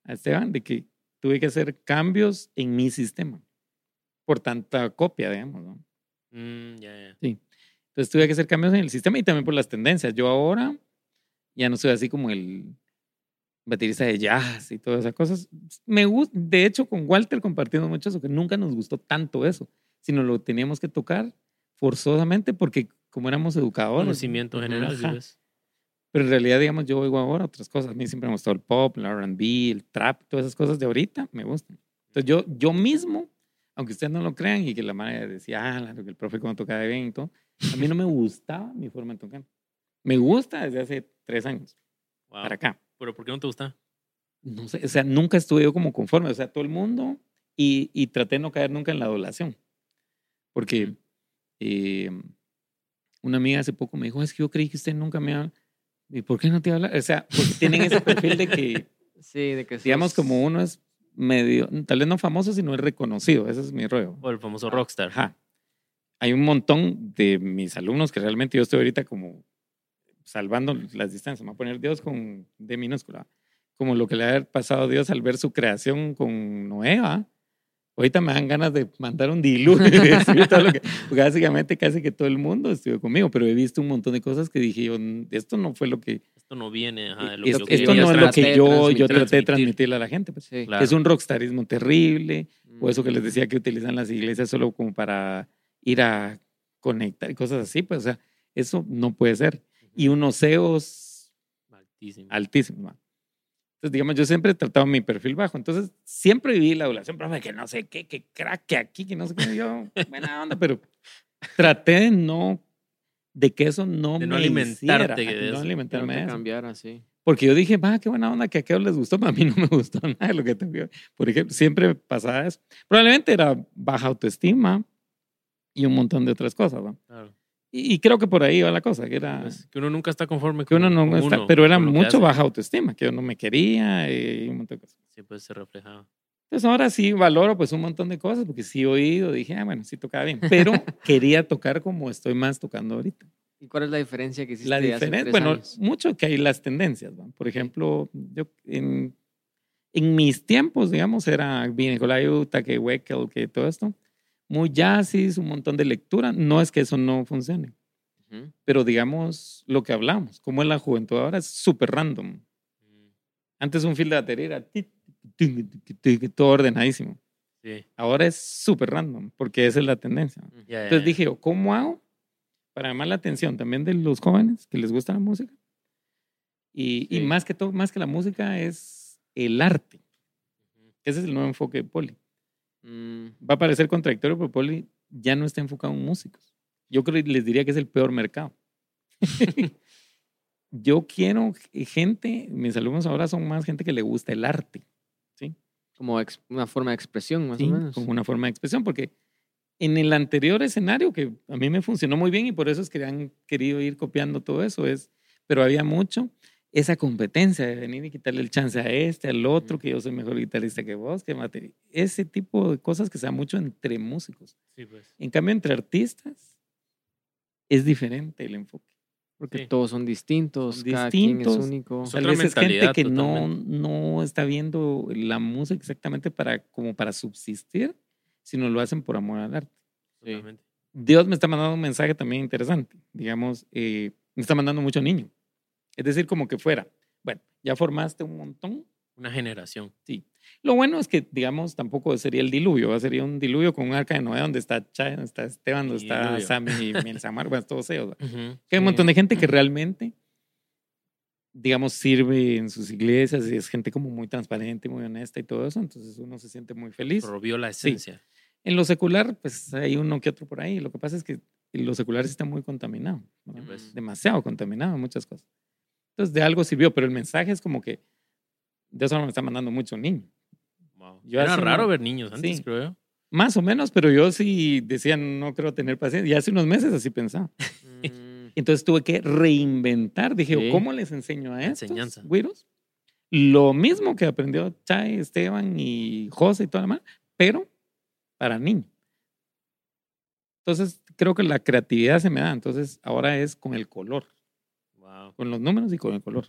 a Esteban de que tuve que hacer cambios en mi sistema por tanta copia, digamos, ¿no? Mm, ya, ya. Entonces tuve que hacer cambios en el sistema y también por las tendencias. Yo ahora ya no soy así como el baterista de jazz y todas esas cosas. Me gusta, de hecho, con Walter compartimos mucho eso, que nunca nos gustó tanto eso, sino lo teníamos que tocar forzosamente porque como éramos educadores. ¿no? Conocimiento general, ¿sí Ajá. Pero en realidad, digamos, yo oigo ahora otras cosas. A mí siempre me gustó el pop, el R&B, el trap, todas esas cosas de ahorita me gustan. Entonces yo, yo mismo, aunque ustedes no lo crean y que la madre decía, ah, claro, que el profe como tocaba bien y todo, a mí no me gustaba mi forma de tocar. Me gusta desde hace tres años Wow. para acá. ¿Pero por qué no te gusta? No sé, o sea, nunca estuve yo como conforme, o sea, todo el mundo, y, y traté de no caer nunca en la adulación. Porque eh, una amiga hace poco me dijo, es que yo creí que usted nunca me habla. ¿Y por qué no te habla? O sea, porque tienen ese perfil de que, (laughs) Sí, de que digamos, sos- como uno es medio, tal vez no famoso, sino es reconocido. Ese es mi rollo. O el famoso rockstar. Ajá. Hay un montón de mis alumnos que realmente yo estoy ahorita como salvando las distancias. Me voy a poner Dios con D minúscula. Como lo que le ha pasado a Dios al ver su creación con Noé. ¿va? Ahorita me dan ganas de mandar un diluvio. y decir todo lo que- porque básicamente casi que todo el mundo estuvo conmigo, pero he visto un montón de cosas que dije yo, "Mm, esto no fue lo que... Esto no viene ajá, de lo que esto quería no es lo traté que de yo, yo transmitir. traté de Transmitir. transmitirle a la gente. pues. Sí. Claro. Es un rockstarismo terrible. O eso que les Mm. decía que utilizan las iglesias solo como para ir a conectar y cosas así, pues, o sea, eso no puede ser. Y unos CEOs Altísimo. altísimos. Entonces, digamos, yo siempre he tratado mi perfil bajo. Entonces, siempre viví la adulación, profe, que no sé qué, que crack, que aquí, que no sé qué. Yo, buena onda, pero traté de no, de que eso no De me no alimentarte hiciera, de no alimentarme no de te eso. cambiara, sí. Porque yo dije, va, qué buena onda que a aquellos les gustó, pero a mí no me gustó (laughs) nada de lo que tengo. Por ejemplo, siempre pasaba eso. Probablemente era baja autoestima y un montón de otras cosas, ¿va? Claro. Y, y creo que por ahí va la cosa, que era Pues, que uno nunca está conforme que uno con- no con está, uno, pero era con mucho baja autoestima, que yo no me quería y un montón de cosas. Sí, pues se reflejaba. Entonces ahora sí valoro pues un montón de cosas, porque sí he oído, dije, ah, bueno, sí tocaba bien, pero (laughs) quería tocar como estoy más tocando ahorita. ¿Y cuál es la diferencia que hiciste La hace diferencia, tres bueno, años? mucho que hay las tendencias, ¿va? Por ejemplo, yo en, en mis tiempos, digamos, era Vinecolayu, que Weckel, que todo esto, muy jazzis, un montón de lectura. No es que eso no funcione, pero digamos lo que hablamos, como en la juventud ahora es súper random. Mm, Antes un fil de batería era todo ordenadísimo. Sí. Ahora es súper random, porque esa es la tendencia. Entonces dije, yo, ¿cómo hago para llamar la atención también de los jóvenes que les gusta la música? Y, más que todo, más que la música es el arte. Ese es el nuevo enfoque de Poli. Mm, Va a parecer contradictorio, pero Poli ya no está enfocado en músicos. Yo creo les diría que es el peor mercado. (laughs) Yo quiero gente, mis alumnos ahora son más gente que le gusta el arte. como ex- una forma de expresión, más ¿sí? o menos. como una forma de expresión, porque en el anterior escenario, que a mí me funcionó muy bien y por eso es que han querido ir copiando todo eso, es, pero había mucho esa competencia de venir y quitarle el chance a este, al otro, que yo soy mejor guitarrista que vos, que materi- ese tipo de cosas que se da mucho entre músicos. Sí, pues. En cambio, entre artistas es diferente el enfoque. Porque Sí. todos son distintos, Son cada quien es distintos. único. Son- Tal vez es gente que no, no está viendo la música exactamente para, como para subsistir, sino lo hacen por amor al arte. Sí. Dios me está mandando un mensaje también interesante. Digamos, eh, me está mandando mucho niño. Es decir, como que fuera, bueno, ya formaste un montón. Una generación. Lo bueno es que, digamos, tampoco sería el diluvio, sería un diluvio con un arca de Noé donde está donde está Esteban, donde está Diluvio. Sammy y (laughs) Milsamar, bueno, todos ellos. ¿va? Ujú. Que hay un Sí. montón de gente que realmente, digamos, sirve en sus iglesias y es gente como muy transparente, muy honesta y todo eso, entonces uno se siente muy feliz. Robió la esencia. En lo secular, pues hay uno que otro por ahí. Lo que pasa es que lo secular sí está muy contaminado, ¿no? Sí, pues. demasiado contaminado muchas cosas. Entonces, de algo sirvió, pero el mensaje es como que de eso me está mandando mucho niño. Wow. Yo Era raro ver niños antes, Sí. creo yo. Más o menos, pero yo sí decía, no creo tener paciencia. Y hace unos meses así pensaba. Mm, (laughs) Entonces tuve que reinventar. Dije, Sí. ¿cómo les enseño a estos Enseñanza. güiros? Lo mismo que aprendió Chay, Esteban y José y toda la mano, pero para niños. Entonces, creo que la creatividad se me da. Entonces, ahora es con el color, Wow. con los números y con el color.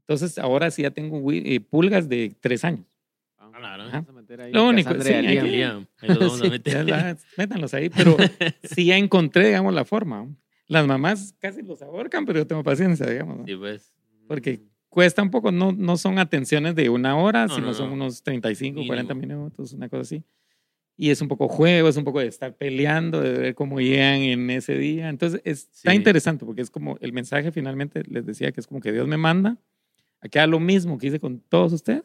Entonces, ahora sí ya tengo eh, pulgas de tres años. ahí Lo único, sí, y hay a que- Liam. Liam, (laughs) ahí los vamos a Sí, meter. métanlos ahí, pero (laughs) sí ya encontré, digamos, la forma. Las mamás casi los ahorcan, pero yo tengo paciencia, digamos. ¿no? Sí, pues. Porque cuesta un poco, no, no son atenciones de una hora, No, sino no, son no. unos 35, Mínimo. 40 minutos, una cosa así. Y es un poco juego, es un poco de estar peleando, de ver cómo llegan en ese día. Entonces, es- está Sí. interesante porque es como el mensaje finalmente, les decía que es como que Dios me manda a que haga lo mismo que hice con todos ustedes,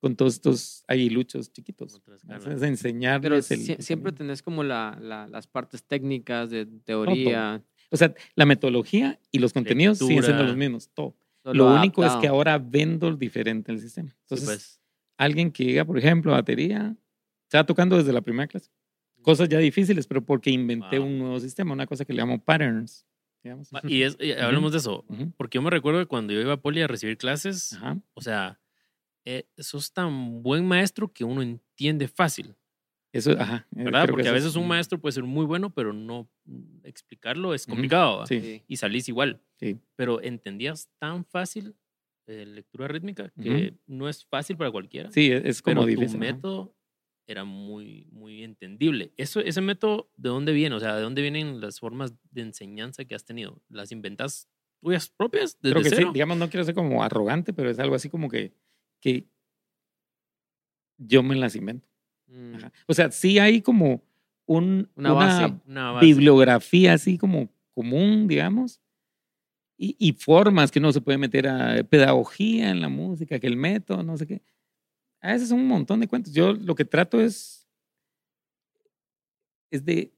con todos estos aguiluchos chiquitos. Es enseñarles Pero el- el siempre tenés como la, la- las partes técnicas de teoría. O sea, la metodología y los contenidos siguen siendo Lectura. los mismos, todo. solo Lo único es que ahora vendo diferente el sistema. Sí, Entonces, pues. alguien que llega, por ejemplo, a batería, está tocando desde la primera clase. Cosas ya difíciles, pero porque inventé Wow. un nuevo sistema, una cosa que le llamo patterns. digamos. Va, Y, es, y hablemos de eso. Ujú. Porque yo me recuerdo que cuando yo iba a Poli a recibir clases, Ajá. o sea, eh, sos tan buen maestro que uno entiende fácil, Eso, ajá. eh, ¿verdad? Porque a eso es- veces un maestro puede ser muy bueno, pero no explicarlo es complicado. ¿va? Sí. Sí. Y salís igual. Sí. Pero entendías tan fácil eh, lectura rítmica que no es fácil para cualquiera. Sí, es es pero como tu difícil. ajá. método era muy, muy entendible. Eso, ese método, ¿de dónde viene? O sea, ¿de dónde vienen las formas de enseñanza que has tenido? ¿Las inventas tuyas propias desde Creo que cero? sí, digamos, no quiero ser como arrogante, pero es algo así como que, que yo me las invento. Mm. O sea, sí hay como un, Una base. Una base. bibliografía así como común, digamos. y, y formas que uno se puede meter a pedagogía en la música, que el método, no sé qué. A veces son un montón de cuentos. Yo lo que trato es, es de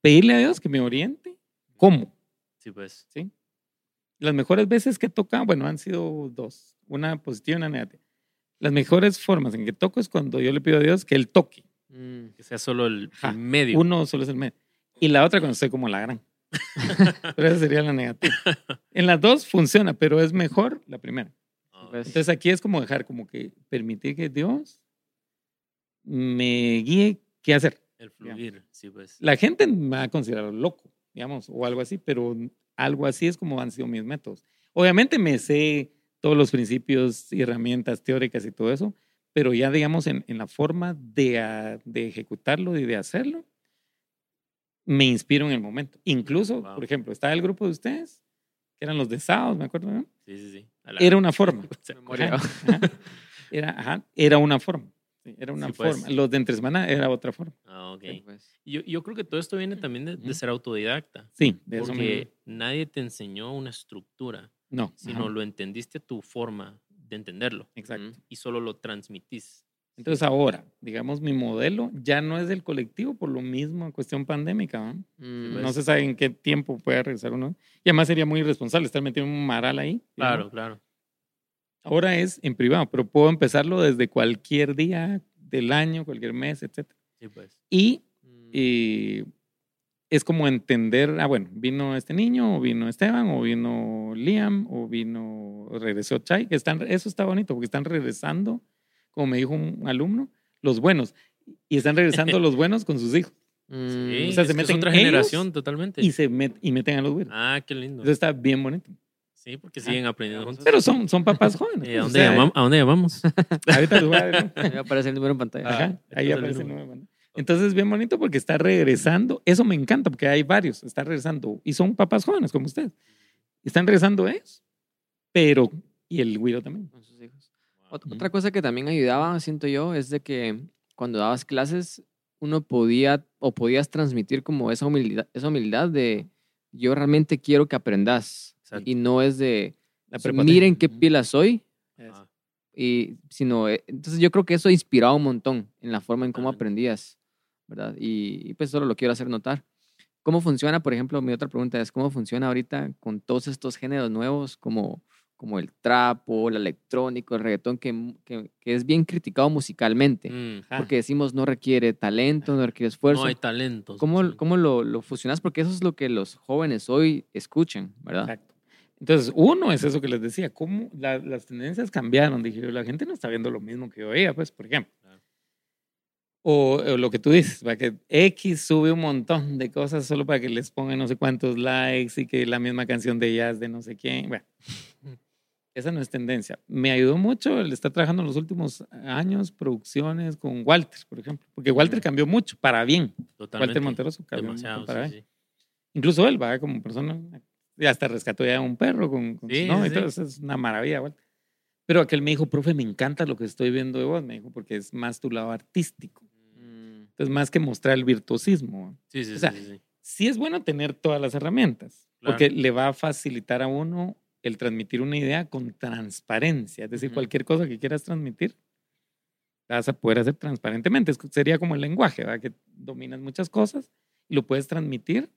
pedirle a Dios que me oriente. ¿Cómo? Sí, pues. ¿sí? Las mejores veces que toca, bueno, han sido dos, una positiva y una negativa. Las mejores formas en que toco es cuando yo le pido a Dios que Él toque. Mm. Que sea solo el, medio. Uno solo es el medio. Y la otra cuando estoy como la gran. (laughs) pero esa sería la negativa. En las dos funciona, pero es mejor la primera. Pues, Entonces aquí es como dejar, como que permitir que Dios me guíe qué hacer. el fluir, sí, pues. La gente me va a considerar loco, digamos, o algo así, pero algo así es como han sido mis métodos. Obviamente me sé todos los principios y herramientas teóricas y todo eso, pero ya, digamos, en, en la forma de, ah, de ejecutarlo y de hacerlo, me inspiro en el momento. Incluso, Wow. por ejemplo, estaba el grupo de ustedes, eran los de sábados, me acuerdo, ¿no? Sí, sí, sí. La- Era una forma. (laughs) Se Memoria. Ajá, ajá. Era, ajá, era una forma. Sí, Era una Sí, pues. forma. Los de entre semana era otra forma. Ah, ok. pues, Yo, yo creo que todo esto viene también de, ser autodidacta. Sí, de eso me... Porque nadie te enseñó una estructura, No, sino ajá, lo entendiste a tu forma de entenderlo exacto. Y solo lo transmitís. Entonces ahora, digamos, mi modelo ya no es del colectivo por lo mismo en cuestión pandémica. ¿no? mm, pues. No se sabe en qué tiempo puede regresar uno. Y además sería muy irresponsable estar metido en un maral ahí. Claro, claro. Ahora es en privado, pero puedo empezarlo desde cualquier día del año, cualquier mes, etc. Sí, pues. Y mm, eh, es como entender, ah, bueno, vino este niño, o vino Esteban, o vino Liam, o vino, regresó Chai, que están, eso está bonito, porque están regresando, como me dijo un alumno, los buenos, y están regresando (laughs) los buenos con sus hijos, Sí, mm, o sea, es se que es meten otra generación totalmente. y se met- y meten a los buenos. Ah, qué lindo. Eso está bien bonito. Sí, porque siguen aprendiendo juntos. Pero son, son papás jóvenes. (laughs) Eh, ¿a, pues, o dónde sea, llamam- ¿A dónde llamamos? (laughs) Ahorita les voy a ver, ¿no? ahí aparece el número en pantalla. Ajá, Ah, ahí entonces aparece el el nuevo. Entonces es bien bonito porque está regresando. Eso me encanta porque hay varios. Está regresando. Y son papás jóvenes como usted. Están regresando ellos. Pero, y el güiro también. con sus hijos. Ot- Ujú. Otra cosa que también ayudaba, siento yo, es de que cuando dabas clases, uno podía o podías transmitir como esa humildad, esa humildad de yo realmente quiero que aprendas. Exacto. Y no es de La "Sí, prepotencia. miren qué pila soy. Ah, Y, sino, eh, entonces yo creo que eso inspiraba un montón en la forma en cómo aprendías, ¿verdad? Y, y pues solo lo quiero hacer notar. ¿Cómo funciona, por ejemplo, mi otra pregunta es, ¿cómo funciona ahorita con todos estos géneros nuevos como, como el trap o el electrónico, el reggaetón, que, que, que es bien criticado musicalmente? mm. Porque decimos no requiere talento, no requiere esfuerzo. No hay talentos. ¿Cómo, sí. cómo lo, lo fusionas? Porque eso es lo que los jóvenes hoy escuchan, ¿verdad? Exacto. Entonces, uno es eso que les decía, cómo la- las tendencias cambiaron. Dije, yo, la gente no está viendo lo mismo que yo veía, pues, por ejemplo. Claro. O, o lo que tú dices, para que X sube un montón de cosas solo para que les pongan no sé cuántos likes y que la misma canción de jazz de no sé quién. Bueno, (laughs) esa no es tendencia. Me ayudó mucho el estar trabajando en los últimos años, producciones con Walter, por ejemplo, porque Walter cambió mucho para bien. Totalmente. Walter Monteroso cambió mucho Demasiado, para sí, bien. sí. Incluso él va como persona, y hasta rescató ya a un perro con, con Sí, sí, y todo, eso es una maravilla. igual. Pero aquel me dijo, profe, me encanta lo que estoy viendo de vos, me dijo, porque es más tu lado artístico. Mm, Entonces, más que mostrar el virtuosismo. Sí, sí, O sea, sí, sí, sí. Sí es bueno tener todas las herramientas, Claro. porque le va a facilitar a uno el transmitir una idea con transparencia. Es decir, cualquier cosa que quieras transmitir, la vas a poder hacer transparentemente. Es- sería como el lenguaje, ¿verdad? que dominas muchas cosas y lo puedes transmitir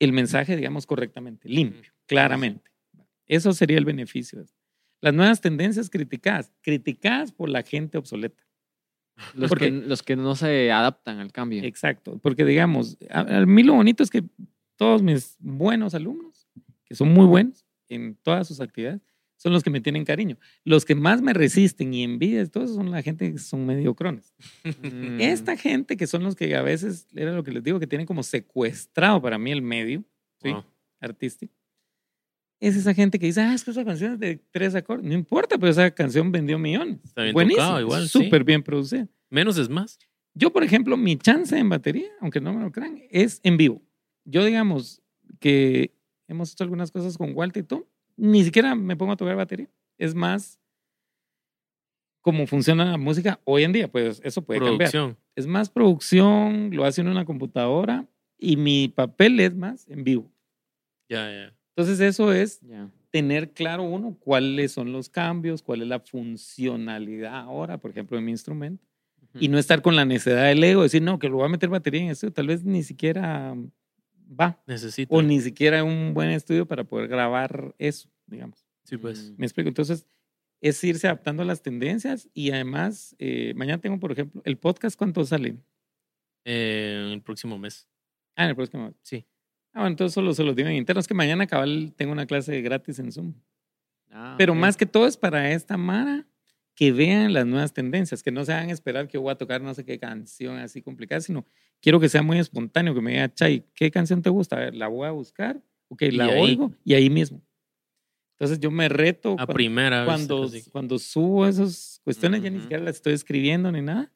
el mensaje, digamos, correctamente, limpio, claramente. Eso sería el beneficio. Las nuevas tendencias criticadas, criticadas por la gente obsoleta. (laughs) Los, Porque- que, los que no se adaptan al cambio. Exacto, porque digamos, a, a mí lo bonito es que todos mis buenos alumnos, que son muy buenos en todas sus actividades, son los que me tienen cariño. Los que más me resisten y envidian, todos son la gente que son mediocrones. Mm, Esta gente que son los que a veces, era lo que les digo, que tienen como secuestrado para mí el medio ¿sí? Wow. artístico, es esa gente que dice, ah, es que esa canción es de tres acordes. No importa, pero esa canción vendió millones. Está bien Buenísima, tocado igual, sí. súper bien producida. Menos es más. Yo, por ejemplo, mi chance en batería, aunque no me lo crean, es en vivo. Yo, digamos, que hemos hecho algunas cosas con Walter y todo, ni siquiera me pongo a tocar batería. Es más cómo funciona la música hoy en día, pues eso puede cambiar. Producción. Es más producción, lo hace en una computadora y mi papel es más en vivo. Ya, ya. Entonces eso es Ya. tener claro uno cuáles son los cambios, cuál es la funcionalidad ahora, por ejemplo, de mi instrumento, y no estar con la necesidad del ego, decir, no, que lo voy a meter batería en esto, tal vez ni siquiera va, Necesito. o ni siquiera un buen estudio para poder grabar eso, digamos. Sí, pues. Mm. Me explico. Entonces, es irse adaptando a las tendencias y además, eh, mañana tengo, por ejemplo, el podcast, ¿cuánto sale? Eh, el próximo mes. Ah, en el próximo. Sí. Ah, bueno, entonces solo se los digo en interno. Es que mañana, cabal, tengo una clase gratis en Zoom. Ah, Pero más que todo es para esta Mara que vean las nuevas tendencias, que no se hagan esperar que voy a tocar no sé qué canción así complicada, sino quiero que sea muy espontáneo, que me diga, Chay, ¿qué canción te gusta? A ver, la voy a buscar, ok, la oigo y ahí mismo. Entonces yo me reto A primera vez. cuando, casi. cuando subo esas cuestiones, ya ni siquiera las estoy escribiendo ni nada,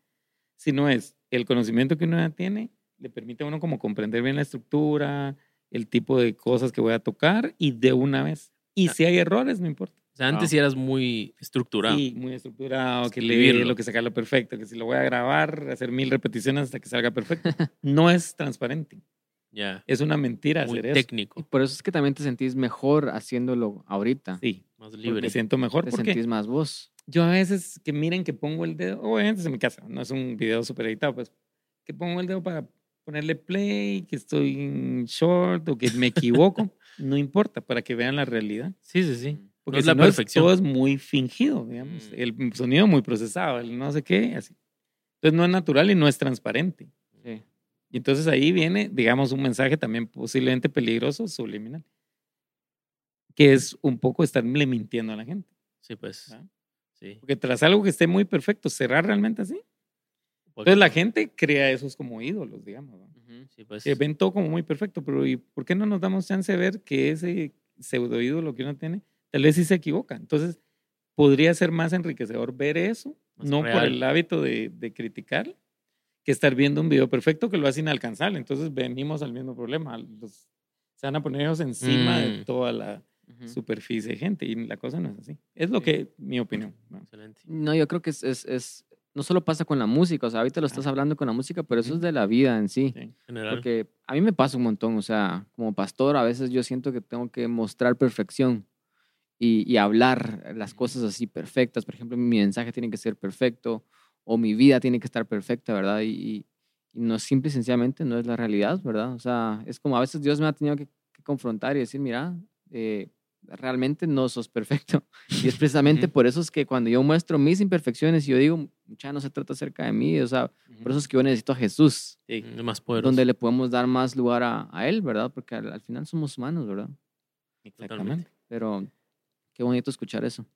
sino es el conocimiento que uno ya tiene, le permite a uno como comprender bien la estructura, el tipo de cosas que voy a tocar y de una vez. Y Ah. si hay errores, no importa. O sea, antes sí eras muy estructurado. Sí, muy estructurado, que lee Escribirlo. lo que sacarlo perfecto, que si lo voy a grabar, hacer mil repeticiones hasta que salga perfecto. (laughs) No es transparente. Ya. Es una mentira Muy hacer eso. Y técnico. por eso es que también te sentís mejor haciéndolo ahorita. Sí, Más libre. me siento mejor. Te porque sentís más vos. yo a veces que miren que pongo el dedo, obviamente es en mi casa, no es un video súper editado, pues, que pongo el dedo para ponerle play, que estoy en short o que me equivoco, (laughs) no importa, para que vean la realidad. Sí, sí, sí. Porque es si la no perfección. todo es muy fingido, digamos. Mm. El sonido muy procesado, el no sé qué, así. Entonces no es natural y no es transparente. Sí. Y entonces ahí viene, digamos, un mensaje también posiblemente peligroso, subliminal, que es un poco estarle mintiendo a la gente. Sí, pues. ¿Ah? Sí. Porque tras algo que esté muy perfecto, ¿será realmente así? Entonces la gente crea esos como ídolos, digamos. ¿no? Ujú. Sí, pues. Que ven todo como muy perfecto, pero ¿y por qué no nos damos chance de ver que ese pseudo ídolo que uno tiene, tal vez sí se equivoca? Entonces, podría ser más enriquecedor ver eso, Más no por el hábito de, de criticar, que estar viendo un video perfecto que lo hace inalcanzable. Entonces, venimos al mismo problema. Los, se van a poner ellos encima de Mm. toda la superficie de gente y la cosa no es así. Es lo Sí. que, mi opinión. ¿no? Excelente. No, yo creo que es, es, es- no solo pasa con la música, o sea, ahorita lo estás hablando con la música, pero eso es de la vida en sí. Sí. General. Porque a mí me pasa un montón, o sea, como pastor a veces yo siento que tengo que mostrar perfección y, y hablar las cosas así perfectas. Por ejemplo, mi mensaje tiene que ser perfecto o mi vida tiene que estar perfecta, ¿verdad? Y, y- no simple y sencillamente no es la realidad, ¿verdad? O sea, es como a veces Dios me ha tenido que, que confrontar y decir, mira, eh, realmente no sos perfecto. Y es precisamente por eso es que cuando yo muestro mis imperfecciones y yo digo, ya no se trata acerca de mí, o sea, por eso es que yo necesito a Jesús Sí. Más poderoso. donde le podemos dar más lugar a, a Él, ¿verdad? Porque al, al final somos humanos, ¿verdad? Exactamente. Pero qué bonito escuchar eso.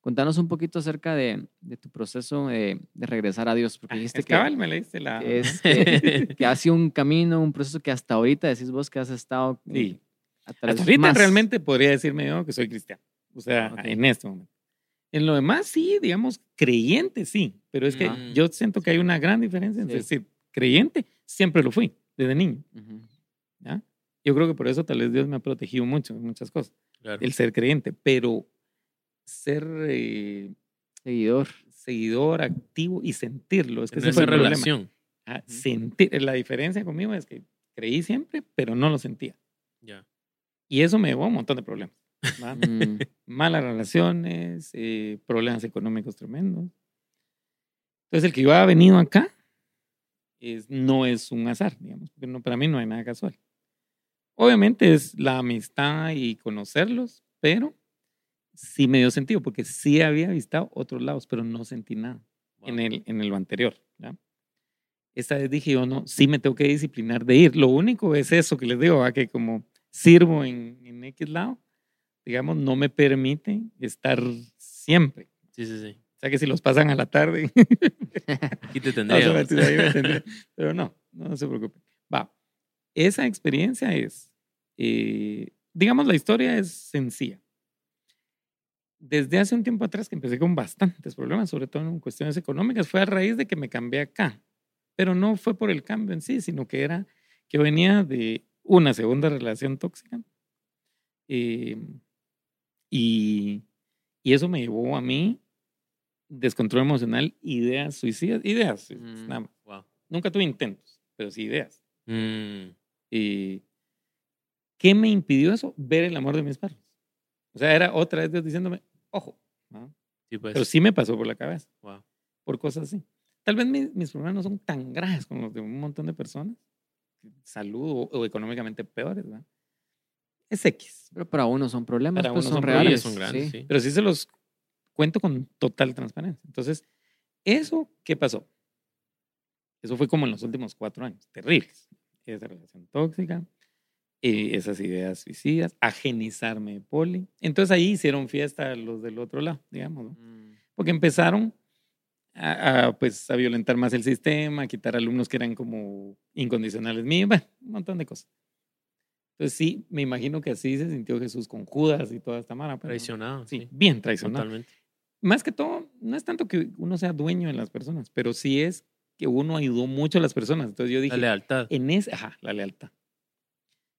Contanos un poquito acerca de, de tu proceso de, de regresar a Dios, porque Ah, dijiste es que, cabal, me leíste la... que es, (laughs) que, que ha sido un camino, un proceso que hasta ahorita decís vos que has estado eh, Sí. Hasta ahorita más. realmente podría decirme yo que soy cristiano. O sea, Ok. en este momento. En lo demás, sí, digamos, creyente, sí. Pero es que Mm. yo siento que hay una gran diferencia entre Sí. decir creyente, siempre lo fui, desde niño. Ujú. ¿ya? Yo creo que por eso tal vez Dios me ha protegido mucho en muchas cosas, Claro. el ser creyente. Pero ser eh, Seguidor. seguidor activo y sentirlo, es que ese fue el problema. relación. Ah, Ujú. sentir, la diferencia conmigo es que creí siempre, pero no lo sentía. Ya. Y eso me llevó a un montón de problemas. Mm, (laughs) malas relaciones, eh, problemas económicos tremendos. Entonces, el que yo haya venido acá es, no es un azar, digamos, porque no, para mí no hay nada casual. Obviamente es la amistad y conocerlos, pero sí me dio sentido, porque sí había visitado otros lados, pero no sentí nada en, Wow. el, en el lo anterior. ¿ya? Esta vez dije yo, no, sí me tengo que disciplinar de ir. Lo único es eso que les digo, ¿va? que como sirvo en, en X lado, digamos, no me permite estar siempre. Sí, sí, sí. O sea que si los pasan a la tarde, (laughs) Aquí te (laughs) no, tendría. tendré. pero no, no se preocupe. Va, esa experiencia es, eh, digamos, la historia es sencilla. Desde hace un tiempo atrás que empecé con bastantes problemas, sobre todo en cuestiones económicas, fue a raíz de que me cambié acá. Pero no fue por el cambio en sí, sino que era que venía de una segunda relación tóxica. Eh, y, y eso me llevó a mí descontrol emocional, ideas suicidas, ideas, Mm. nada más. Wow. Nunca tuve intentos, pero sí ideas. Mm, Y, ¿Qué me impidió eso? Ver el amor de mis padres. O sea, era otra vez Dios diciéndome, ojo. ¿no? Sí, pues. Pero sí me pasó por la cabeza, Wow. por cosas así. Tal vez mi- mis problemas no son tan graves como los de un montón de personas, salud o, o económicamente peores, ¿verdad? Es X. Pero para uno son problemas, Para pues uno son son reales. son grandes, sí. sí. Pero sí se los cuento con total transparencia. Entonces, ¿eso qué pasó? Eso fue como en los últimos cuatro años, terribles. Esa relación tóxica, eh, esas ideas suicidas, ajenizarme de poli. Entonces ahí hicieron fiesta los del otro lado, digamos, ¿no? Mm, porque empezaron a, a, pues, a violentar más el sistema, a quitar alumnos que eran como incondicionales míos, bueno, un montón de cosas. Entonces sí, me imagino que así se sintió Jesús con Judas y toda esta mara. pero- Traicionado. Sí, Sí, bien traicionado. totalmente. Más que todo, no es tanto que uno sea dueño de las personas, pero sí es que uno ayudó mucho a las personas. Entonces yo dije, La lealtad. en ese, ajá, la lealtad.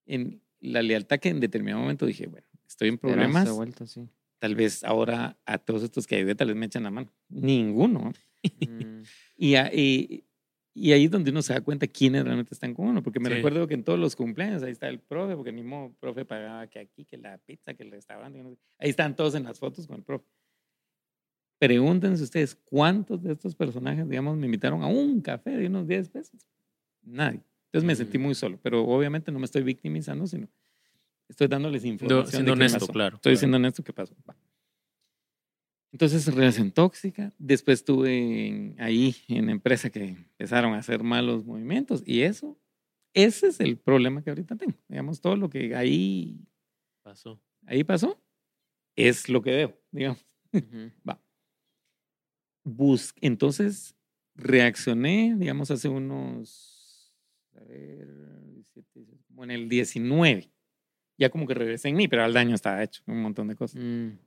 En la lealtad que en determinado momento dije, bueno, estoy en problemas, de vuelta, sí. tal vez ahora a todos estos que ayudé, tal vez me echan la mano. Ninguno. Mm, (laughs) Y, a- y, y ahí es donde uno se da cuenta quiénes realmente están con uno, porque me Sí. recuerdo que en todos los cumpleaños ahí está el profe, porque ni modo, profe pagaba que aquí, que la pizza, que el restaurante, ahí están todos en las fotos con el profe. Pregúntense ustedes, ¿cuántos de estos personajes, digamos, me invitaron a un café de unos 10 pesos? Nadie. Entonces me sentí Mm. muy solo, pero obviamente no me estoy victimizando, sino estoy dándoles información. de siendo qué honesto, pasó. claro, Estoy claro. siendo honesto qué pasó. Va. Entonces, relación tóxica. Después estuve en- ahí en empresa que empezaron a hacer malos movimientos y eso, ese es el problema que ahorita tengo. Digamos, todo lo que ahí, Pasó. ahí pasó es lo que debo, digamos. (laughs) Va. Bus entonces, reaccioné, digamos, hace unos, a ver, 17, 18, como en el 19. Ya como que regresé en mí, pero el daño estaba hecho, un montón de cosas. Mm,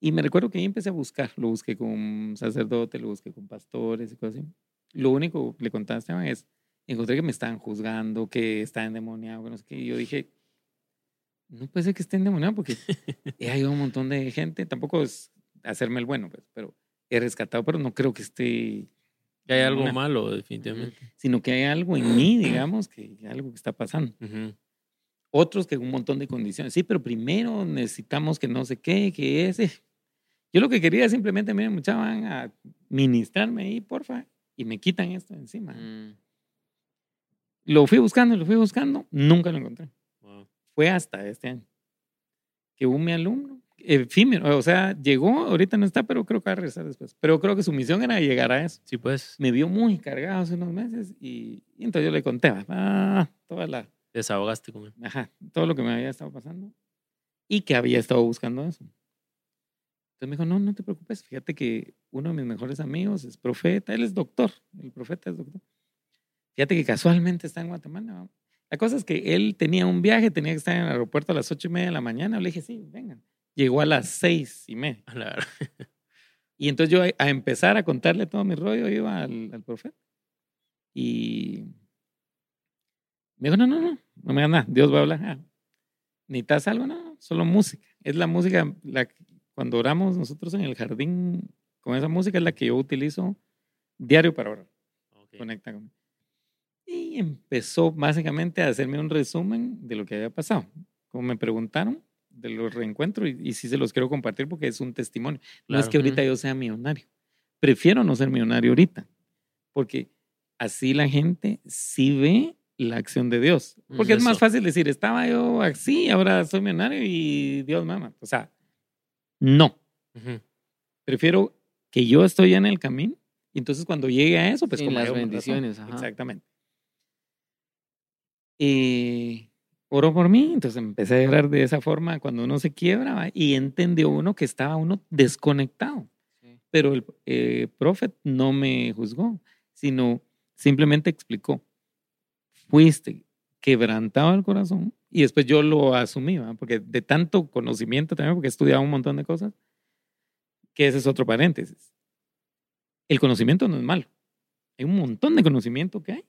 Y me recuerdo que ahí empecé a buscar. Lo busqué con sacerdote, lo busqué con pastores y cosas así. Lo único que le contaba a Esteban es, encontré que me estaban juzgando, que está endemoniado, que no sé qué. Y yo dije, no puede ser que esté endemoniado porque (laughs) he ayudado a un montón de gente. Tampoco es hacerme el bueno, pues, pero he rescatado, pero no creo que esté, Que hay algo Una- malo, definitivamente. sino que hay algo en mí, digamos, que algo que está pasando. Otros que un montón de condiciones. Sí, pero primero necesitamos que no sé qué, que ese. Yo lo que quería simplemente, miren, muchachos, van a ministrarme ahí, porfa, y me quitan esto encima. mm, Lo fui buscando, lo fui buscando, nunca lo encontré. Wow. Fue hasta este año que un mi alumno, efímero, o sea, llegó, ahorita no está, pero creo que va a regresar después. Pero creo que su misión era llegar a eso. Sí, pues, Me vio muy cargado hace unos meses y, y entonces yo le conté, ah, toda la, desahogaste con él. ajá, todo lo que me había estado pasando y que había estado buscando eso. Entonces me dijo, no, no te preocupes, fíjate que uno de mis mejores amigos es profeta, él es doctor, el profeta es doctor. Fíjate que casualmente está en Guatemala. La cosa es que él tenía un viaje, tenía que estar en el aeropuerto a las ocho y media de la mañana. Le dije, sí, vengan. Llegó a las seis y media. (laughs) Y entonces yo a, empezar a contarle todo mi rollo, iba al, al profeta. Y me dijo, no, no, no, no me nada, Dios va a hablar. Ah, ¿Necesitas algo? No, solo música. Es la música, la, cuando oramos nosotros en el jardín, con esa música es la que yo utilizo diario para orar. Ok. Conecta con- Y empezó básicamente a hacerme un resumen de lo que había pasado. Como me preguntaron de los reencuentros, y, y sí se los quiero compartir porque es un testimonio. No es que ahorita yo sea millonario. Prefiero no ser millonario ahorita, porque así la gente sí ve la acción de Dios. Porque es más fácil decir, estaba yo así, ahora soy millonario y Dios mama. O sea, no. Prefiero que yo estoy en el camino y entonces cuando llegue a eso, pues Sí, con las bendiciones, ajá. Exactamente. Y oró por mí, entonces empecé a llorar de esa forma cuando uno se quiebra y entendió uno que estaba uno desconectado. Sí. Pero el eh, profet no me juzgó, sino simplemente explicó, fuiste quebrantado el corazón y después yo lo asumí, ¿va? porque de tanto conocimiento también, porque he estudiado un montón de cosas, que ese es otro paréntesis. El conocimiento no es malo. Hay un montón de conocimiento que hay.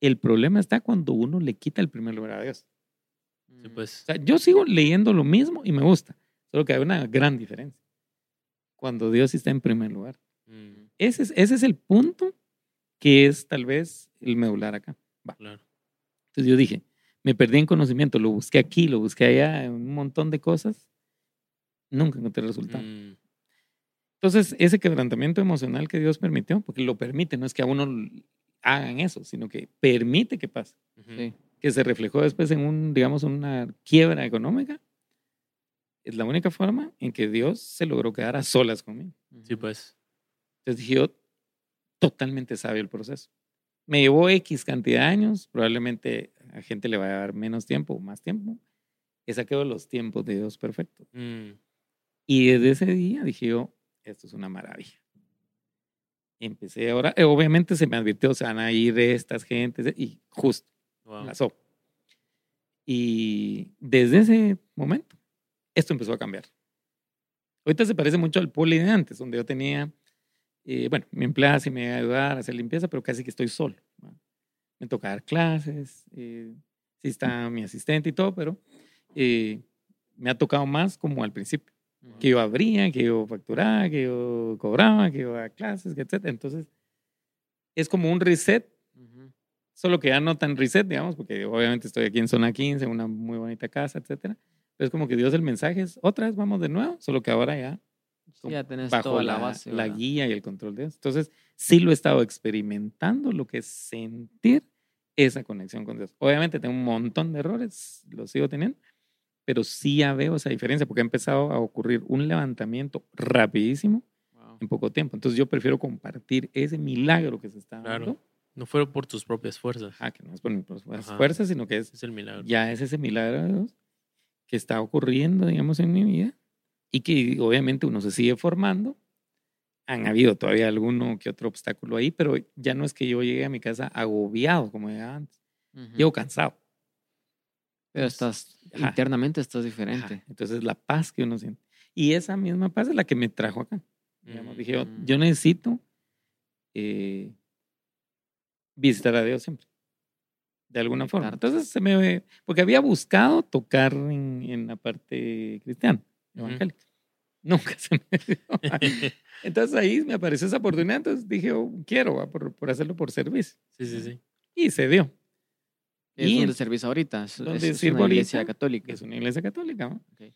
El problema está cuando uno le quita el primer lugar a Dios. Sí, Mm, pues. O sea, yo sigo leyendo lo mismo y me gusta, solo que hay una gran diferencia. Cuando Dios está en primer lugar. Mm, Ese es, ese es el punto que es tal vez el medular acá. Va. claro. Entonces yo dije, Me perdí en conocimiento, lo busqué aquí, lo busqué allá, en un montón de cosas. Nunca encontré resultado. Mm, Entonces, ese quebrantamiento emocional que Dios permitió, porque lo permite, no es que a uno hagan eso, sino que permite que pase. Sí. Que se reflejó después en un, digamos, una quiebra económica. Es la única forma en que Dios se logró quedar a solas conmigo. Sí, pues. Entonces dije yo, totalmente sabio el proceso. Me llevó X cantidad de años, probablemente a gente le va a dar menos tiempo o más tiempo. He sacado los tiempos de Dios perfectos. Mm, Y desde ese día dije yo, esto es una maravilla. Empecé ahora, obviamente se me advirtió, se van a ir estas gentes y justo wow. Y desde ese momento, esto empezó a cambiar. Ahorita se parece mucho al poli de antes, donde yo tenía, eh, bueno, mi empleada sí me iba a ayudar a hacer limpieza, pero casi que estoy solo. ¿va? Me toca dar clases, eh, sí está mi asistente y todo, pero eh, me ha tocado más como al principio que yo abría, que yo facturaba, que yo cobraba, que yo daba clases, etc. Entonces, es como un reset. Solo que ya no tan reset, digamos, porque obviamente estoy aquí en zona 15, una muy bonita casa, etc. Pero es como que Dios el mensaje es, otra vez vamos de nuevo, solo que ahora ya Sí, ya tenés bajo toda la, la base. la guía y el control de Dios. Entonces, sí lo he estado experimentando, lo que es sentir esa conexión con Dios. Obviamente tengo un montón de errores, los sigo teniendo, pero sí ya veo esa diferencia porque ha empezado a ocurrir un levantamiento rapidísimo Wow. en poco tiempo. Entonces yo prefiero compartir ese milagro que se está Claro. No fueron por tus propias fuerzas. Ah, que no es por mis propias Ajá. fuerzas, sino que es Es el milagro. ya es ese milagro que está ocurriendo, digamos, en mi vida y que obviamente uno se sigue formando. Han habido todavía alguno que otro obstáculo ahí, pero ya no es que yo llegue a mi casa agobiado como llegaba antes. Ujú. Llego cansado. Pero estás, ajá. internamente estás Ajá. diferente. Entonces la paz que uno siente. Y esa misma paz es la que me trajo acá. Digamos, dije, yo, Mm. yo necesito eh, visitar a Dios siempre. De alguna forma. Entonces se me... Porque había buscado tocar en, en la parte cristiana, evangélica. (laughs) Nunca se me dio. (laughs) Entonces ahí me apareció esa oportunidad. Entonces dije, oh, quiero, va, por, por hacerlo por servicio. sí, sí, sí. Y se dio. ¿Es Y donde servís ahorita? Es, donde es- una iglesia ahorita, católica. Es una iglesia católica. ¿no? Ok.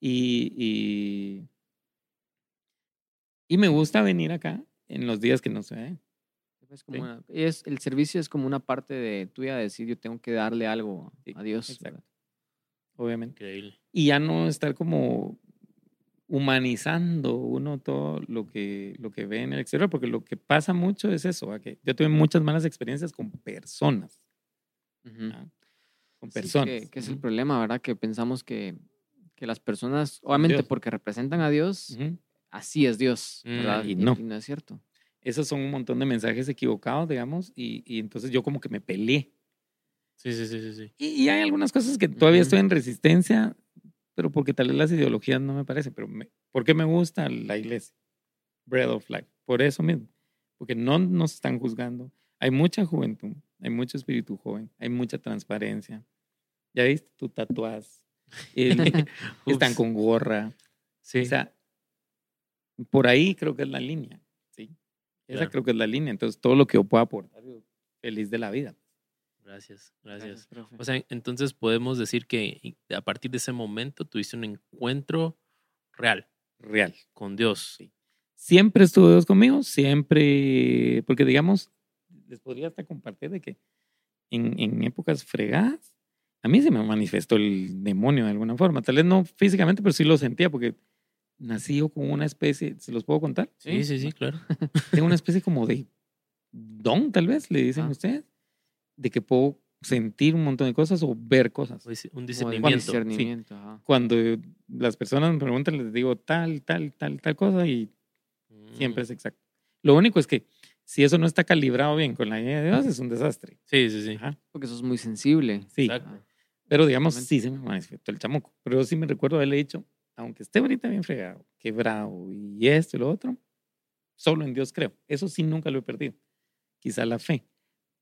Y, y, y me gusta venir acá en los días que no se ven. Es como Sí. una- es, el servicio es como una parte de tuya de decir yo tengo que darle algo Sí, a Dios. Obviamente. Increíble. Y ya no estar como humanizando uno todo lo que, lo que ve en el exterior, porque lo que pasa mucho es eso, que yo tuve muchas malas experiencias con personas. Con Sí, que- personas. que, es el problema, ¿verdad? Que pensamos que, que las personas, obviamente Dios. porque representan a Dios, así es Dios, Mm, ¿verdad? y no. Y no es cierto. Esos son un montón de mensajes equivocados, digamos, y, y entonces yo como que me peleé. Sí, sí, sí, sí, sí. Y, y hay algunas cosas que todavía Ujú. estoy en resistencia, pero porque tal vez las ideologías no me parecen, pero me, ¿por qué me gusta la iglesia? Bread of Life. Por eso mismo. Porque no nos están juzgando. Hay mucha juventud, hay mucho espíritu joven, hay mucha transparencia. Ya viste, tú tatuás, el- (laughs) están con gorra. Sí. O sea, por ahí creo que es la línea. Esa Claro. creo que es la línea. Entonces, todo lo que yo pueda aportar, yo feliz de la vida. Gracias, gracias. profe. O sea, entonces podemos decir que a partir de ese momento tuviste un encuentro real Real. con Dios. Sí. Siempre estuvo Dios conmigo, siempre, porque digamos, les podría hasta compartir de que en, en épocas fregadas, a mí se me manifestó el demonio de alguna forma. Tal vez no físicamente, pero sí lo sentía, porque nací con una especie, ¿se los puedo contar? Sí, sí, sí, claro. (laughs) Tengo una especie como de don, tal vez, le dicen Ah. ustedes, de que puedo sentir un montón de cosas o ver cosas. Un dis- Un discernimiento. discernimiento, ajá. Cuando las personas me preguntan, les digo tal, tal, tal, tal cosa y siempre Mm. es exacto. Lo único es que si eso no está calibrado bien con la idea de Dios, es un desastre. Sí, sí, sí. Ajá, Porque sos muy sensible. sí. Exacto. Pero digamos, sí se me manifestó el chamuco. Pero yo sí me recuerdo haberle dicho, aunque esté ahorita bien fregado, quebrado y esto y lo otro, solo en Dios creo. Eso sí nunca lo he perdido. Quizá la fe.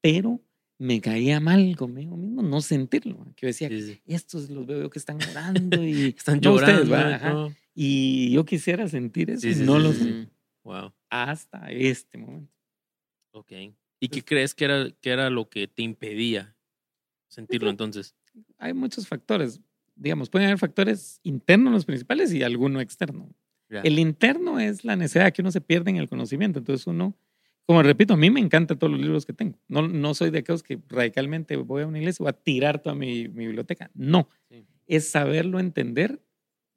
Pero me caía mal conmigo mismo no sentirlo. Que yo decía, Sí, sí. estos los veo yo que están orando y (laughs) Están No, ustedes, llorando. ¿va? y yo quisiera sentir eso Sí, y no lo sé Wow. hasta este momento. Ok. ¿Y qué crees que era, que era lo que te impedía sentirlo entonces? hay muchos factores. Digamos, pueden haber factores internos los principales y alguno externo. Ya. El interno es la necesidad que uno se pierde en el conocimiento. Entonces uno, como repito, a mí me encantan todos los libros que tengo. No, no soy de aquellos que radicalmente voy a una iglesia y voy a tirar toda mi, mi biblioteca. No, Sí. es saberlo entender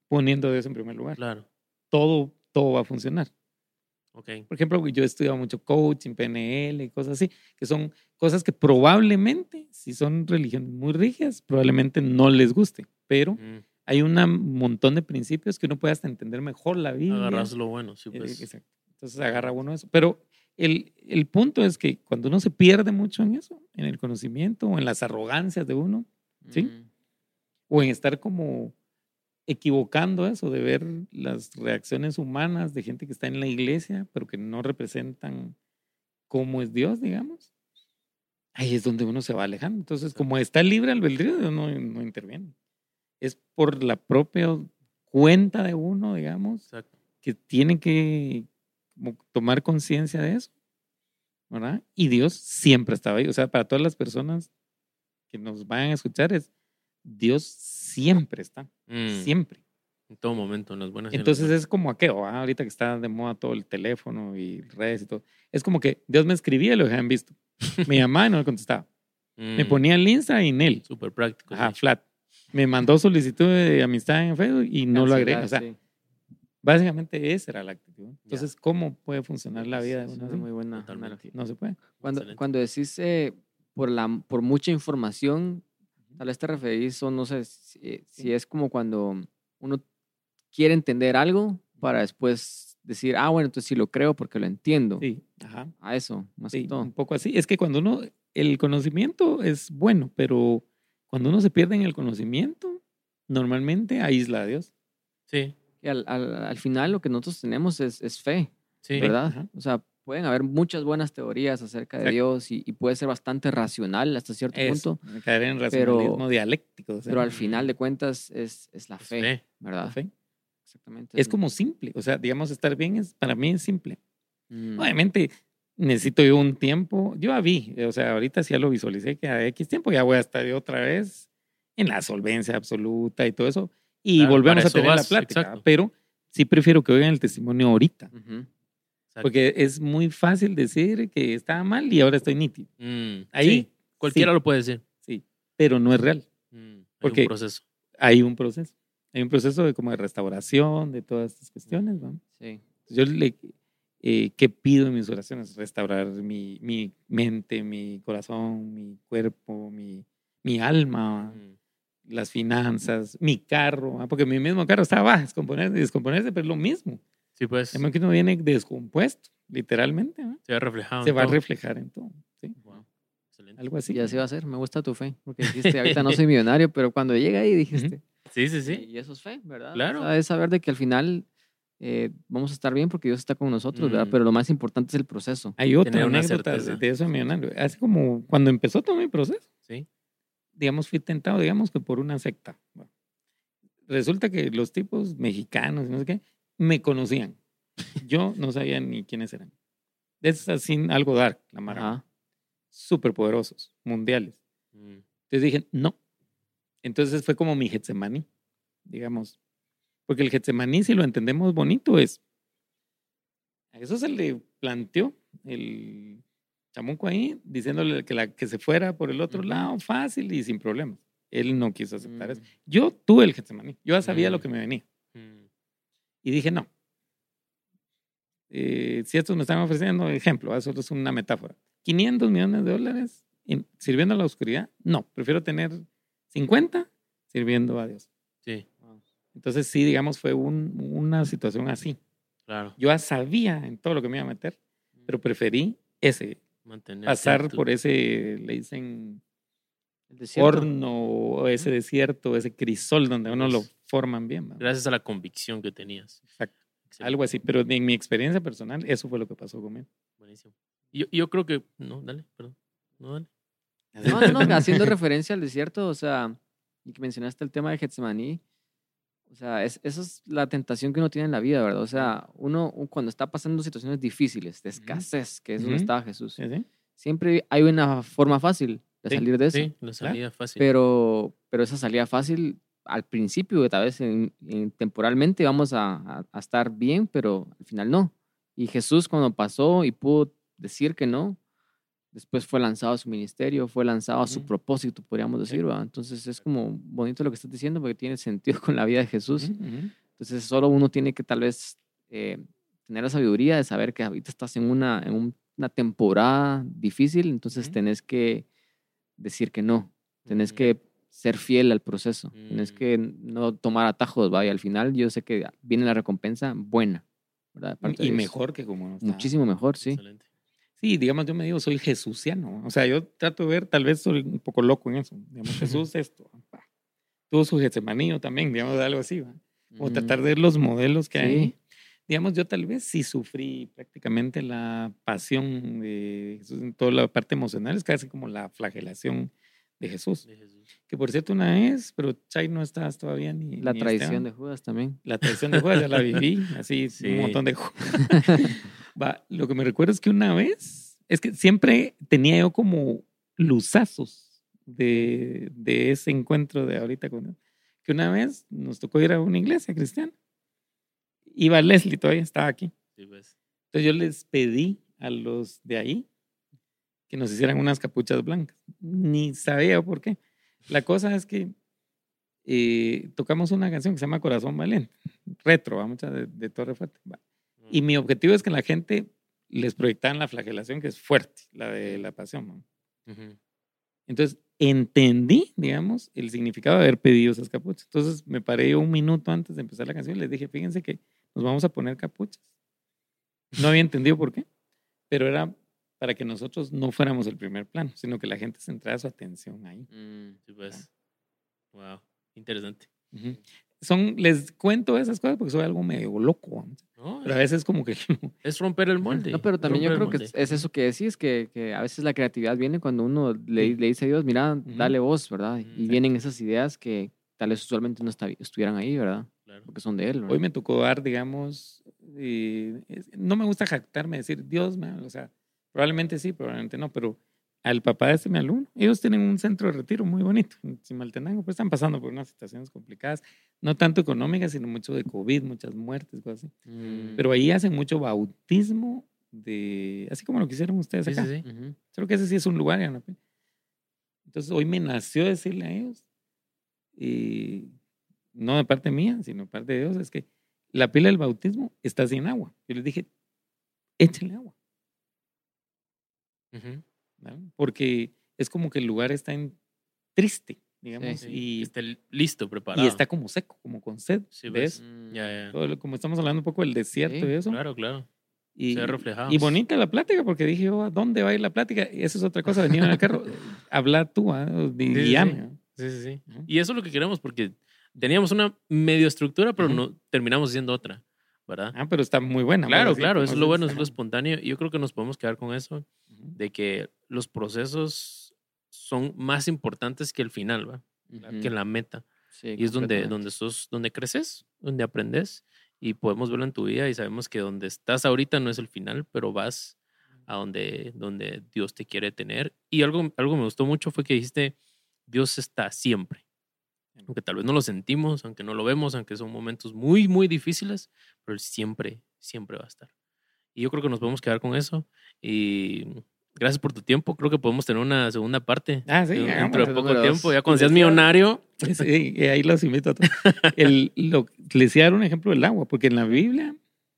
poniendo a Dios en primer lugar. Claro. Todo, todo va a funcionar. Ok. Por ejemplo, yo he estudiado mucho coaching, PNL y cosas así, que son cosas que probablemente, si son religiones muy rígidas, probablemente no les guste, pero Mm. hay un montón de principios que uno puede hasta entender mejor la Biblia. Agarras lo bueno, sí, Eh, pues. exacto. Entonces agarra uno eso. Pero el, el punto es que cuando uno se pierde mucho en eso, en el conocimiento o en las arrogancias de uno, ¿sí? Mm, o en estar como equivocando eso, de ver las reacciones humanas de gente que está en la iglesia, pero que no representan cómo es Dios, digamos. Ahí es donde uno se va alejando. Entonces, como está libre albedrío, no, no interviene. Es por la propia cuenta de uno, digamos, Exacto. que tiene que tomar conciencia de eso, ¿verdad? Y Dios siempre estaba ahí. O sea, para todas las personas que nos van a escuchar, es Dios siempre está, Mm. siempre. En todo momento, en las buenas las Entonces es como aquello, ¿ah? ahorita que está de moda todo el teléfono y redes y todo. Es como que Dios me escribía y lo dejaban visto. (laughs) Me llamaba y no le contestaba. Me Mm. ponía el Insta y en él. Súper práctico. Ajá, sí. flat. Me mandó solicitud de amistad en Facebook y no lo agregué. O sea, sí. básicamente esa era la actitud. Entonces, ¿cómo puede funcionar la vida de una muy buena Totalmente. No se puede. Cuando, Excelente. cuando decís eh, por, la, por mucha información, tal vez te referís, o no sé, si, si es como cuando uno quiere entender algo para después decir, ah, bueno, entonces sí lo creo porque lo entiendo. Sí, ajá. A eso, más Sí, que todo. un poco así. Es que cuando uno, el conocimiento es bueno, pero cuando uno se pierde en el conocimiento, normalmente aísla a Dios. Sí, Y al, al, al final lo que nosotros tenemos es, es fe, sí. ¿verdad? ajá. O sea, pueden haber muchas buenas teorías acerca de Exacto. Dios y, y puede ser bastante racional hasta cierto Eso, punto, caer en pero- racionalismo dialéctico. o sea, pero al final de cuentas es, es la Es fe, fe. ¿verdad? la fe. Exactamente. Es como simple. O sea, digamos, estar bien es, para mí es simple. Mm, Obviamente necesito yo un tiempo. Yo ya vi, o sea, ahorita sí ya lo visualicé que a X tiempo ya voy a estar yo otra vez en la solvencia absoluta y todo eso. Y Claro, volvemos a tener la plática. exacto. Pero sí prefiero que oigan el testimonio ahorita. Porque es muy fácil decir que estaba mal y ahora estoy nítido. Mm, Ahí, sí, cualquiera sí. lo puede decir. Sí, pero no es real. Mm, hay Porque- un proceso. Hay un proceso. Hay un proceso de como de restauración de todas estas cuestiones. ¿no? Sí. Yo le, eh, ¿qué pido en mis oraciones? Restaurar mi, mi mente, mi corazón, mi cuerpo, mi, mi alma, Mm, las finanzas, mi carro. ¿ah? Porque mi mismo carro estaba a descomponerse, descomponerse, pero es lo mismo. Sí, pues. El que uno viene descompuesto, literalmente. ¿ah? Se ve reflejado. Se en va a todo. reflejar en todo. ¿sí? Wow, excelente. Algo así. Y así va a ser. Me gusta tu fe. Porque dijiste, ahorita no (laughs) soy millonario, pero cuando llega ahí dijiste. Sí, sí, sí. Y eso es fe, ¿verdad? Claro. O sea, es saber de que al final eh, vamos a estar bien porque Dios está con nosotros, ¿verdad? Mm. Pero lo más importante es el proceso. Hay otra anécdota de, certeza. de eso millonario. Así como cuando empezó todo mi proceso, Sí. digamos, fui tentado, digamos que por una secta. Bueno, resulta que los tipos mexicanos, no sé qué, me conocían. Yo no sabía ni quiénes eran. Es así algo dark, la mara. Súper poderosos, mundiales. Mm, Entonces dije, no. Entonces fue como mi Getsemaní, digamos. Porque el Getsemaní, si lo entendemos bonito, es. A eso se le planteó el chamuco ahí, diciéndole que, la, que se fuera por el otro Ujú. lado fácil y sin problemas. Él no quiso aceptar Mm. eso. Yo tuve el Getsemaní. Yo ya sabía lo Mm. que me venía. mm, Y dije, no. Eh, si estos me están ofreciendo, ejemplo, eso es una metáfora. 500 millones de dólares en- sirviendo a la oscuridad. No, prefiero tener 50 sirviendo a Dios. Sí, Entonces, sí, digamos, fue un- una situación así. claro. Yo ya sabía en todo lo que me iba a meter, pero preferí ese, Mantener pasar por ese, le dicen, El desierto. horno o ese desierto, ese crisol donde a uno lo forman bien. ¿verdad? Gracias a la convicción que tenías. Exacto. Excelente, Algo así, pero en mi experiencia personal, eso fue lo que pasó conmigo. Buenísimo. Yo, yo creo que. No, dale, perdón. No, dale. No, no, no, haciendo referencia al desierto, o sea, y que mencionaste el tema de Getsemaní, o sea, es, esa es la tentación que uno tiene en la vida, ¿verdad? O sea, uno cuando está pasando situaciones difíciles, de escasez, que es donde estaba Jesús, siempre hay una forma fácil, de Sí, salir de eso. Sí, la salida fácil. Pero, pero esa salida fácil, al principio, tal vez en- en- temporalmente vamos a, a- a estar bien, pero al final no. Y Jesús cuando pasó y pudo decir que no, después fue lanzado a su ministerio, fue lanzado a su propósito, podríamos decir, ¿va? Entonces es como bonito lo que estás diciendo porque tiene sentido (laughs) con la vida de Jesús. Entonces solo uno tiene que tal vez eh, tener la sabiduría de saber que ahorita estás en una, en un- una temporada difícil, entonces tenés que decir que no, tenés que ser fiel al proceso, tenés Mm. que no tomar atajos, ¿va? Y al final yo sé que viene la recompensa buena, ¿verdad? Y mejor que como no está. Muchísimo mejor, sí. Excelente. Sí, digamos, yo me digo, soy jesuciano. O sea, yo trato de ver, tal vez soy un poco loco en eso. Digamos, Jesús esto. pa. Tuvo su getsemanío también, digamos, algo así. ¿va? O tratar de ver los modelos que hay. Sí. Digamos, yo tal vez sí sufrí prácticamente la pasión de Jesús en toda la parte emocional, es casi como la flagelación de Jesús. De Jesús. Que por cierto, una vez, pero Chay no estás todavía ni. La ni traición Esteban. de Judas también. La traición de Judas ya la viví, así (laughs) Sí. un montón de (laughs) (laughs) Va, lo que me recuerdo es que una vez, es que siempre tenía yo como luzazos de, de ese encuentro de ahorita con él. Que una vez nos tocó ir a una iglesia cristiana. Iba Leslie todavía, estaba aquí. Sí, pues. Entonces yo les pedí a los de ahí que nos hicieran unas capuchas blancas. Ni sabía por qué. La cosa es que eh, tocamos una canción que se llama Corazón Valiente, retro, va mucha de, de Torre Fuerte. va. Y mi objetivo es que la gente les proyectaran la flagelación que es fuerte, la de la pasión. ¿no? Ujú. Entonces entendí, digamos, el significado de haber pedido esas capuchas. Entonces me paré yo un minuto antes de empezar la canción y les dije, fíjense que nos vamos a poner capuchas. No había entendido por qué, pero era para que nosotros no fuéramos el primer plano, sino que la gente centrara su atención ahí. Mm, Sí, pues. Wow. Interesante. Ujú. Son, les cuento esas cosas porque soy algo medio loco. No, pero a veces como que (laughs) es romper el molde. No, pero también yo creo que es, es eso que decís, que, que a veces la creatividad viene cuando uno le, Sí. le dice a Dios, mira, dale voz, ¿verdad? Y sí. vienen esas ideas que tal vez usualmente no estavi- estuvieran ahí, ¿verdad? Claro. Porque son de Él, ¿verdad? hoy me tocó dar, digamos, eh, es- no me gusta jactarme, decir, Dios, me habla", o sea, probablemente sí, probablemente no, pero al papá de este mi alumno, ellos tienen un centro de retiro muy bonito en Chimaltenango, pues están pasando por unas situaciones complicadas, no tanto económicas, sino mucho de COVID, muchas muertes, cosas así. Mm, Pero ahí hacen mucho bautismo de, así como lo que hicieron ustedes Sí, acá. sí, sí. ujú. Creo que ese sí es un lugar. Entonces hoy me nació decirle a ellos, y no de parte mía, sino de parte de Dios, es que la pila del bautismo está sin agua. Yo les dije, échenle agua, Ujú. ¿Vale? porque es como que el lugar está en triste, digamos, Sí, y, que esté listo, preparado. y está como seco, como con sed. Sí, ¿ves? pues. Mm, Ya, ya. Todo lo- como estamos hablando un poco del desierto Sí, y eso. Claro, claro. Y, Se ve reflejado. y bonita la plática, porque dije, oh, ¿a dónde va a ir la plática? Y eso es otra cosa, venir en el carro, (laughs) habla tú, ¿ah? Sí, sí, guíame, sí. ¿ah? Sí, sí, sí. Y eso es lo que queremos porque teníamos una medio estructura, pero Ujú. no terminamos haciendo otra, ¿verdad? Ah, pero está muy buena. claro, claro, eso es lo bueno, es lo espontáneo. Y yo creo que nos podemos quedar con eso. De que los procesos son más importantes que el final. Que la meta. Sí, Y es donde, donde, sos, donde creces, donde aprendes y podemos verlo en tu vida y sabemos que donde estás ahorita no es el final, pero vas a donde, donde Dios te quiere tener. Y algo, algo me gustó mucho fue que dijiste, Dios está siempre. Aunque tal vez no lo sentimos, aunque no lo vemos, aunque son momentos muy, muy difíciles, pero Él siempre, siempre va a estar. Y yo creo que nos podemos quedar con eso. Y gracias por tu tiempo. Creo que podemos tener una segunda parte. Ah, sí, dentro de poco tiempo. Ya cuando seas millonario, (laughs) Sí, y ahí los invito a todos. (laughs) El, lo, les decía dar un ejemplo del agua, porque en la Biblia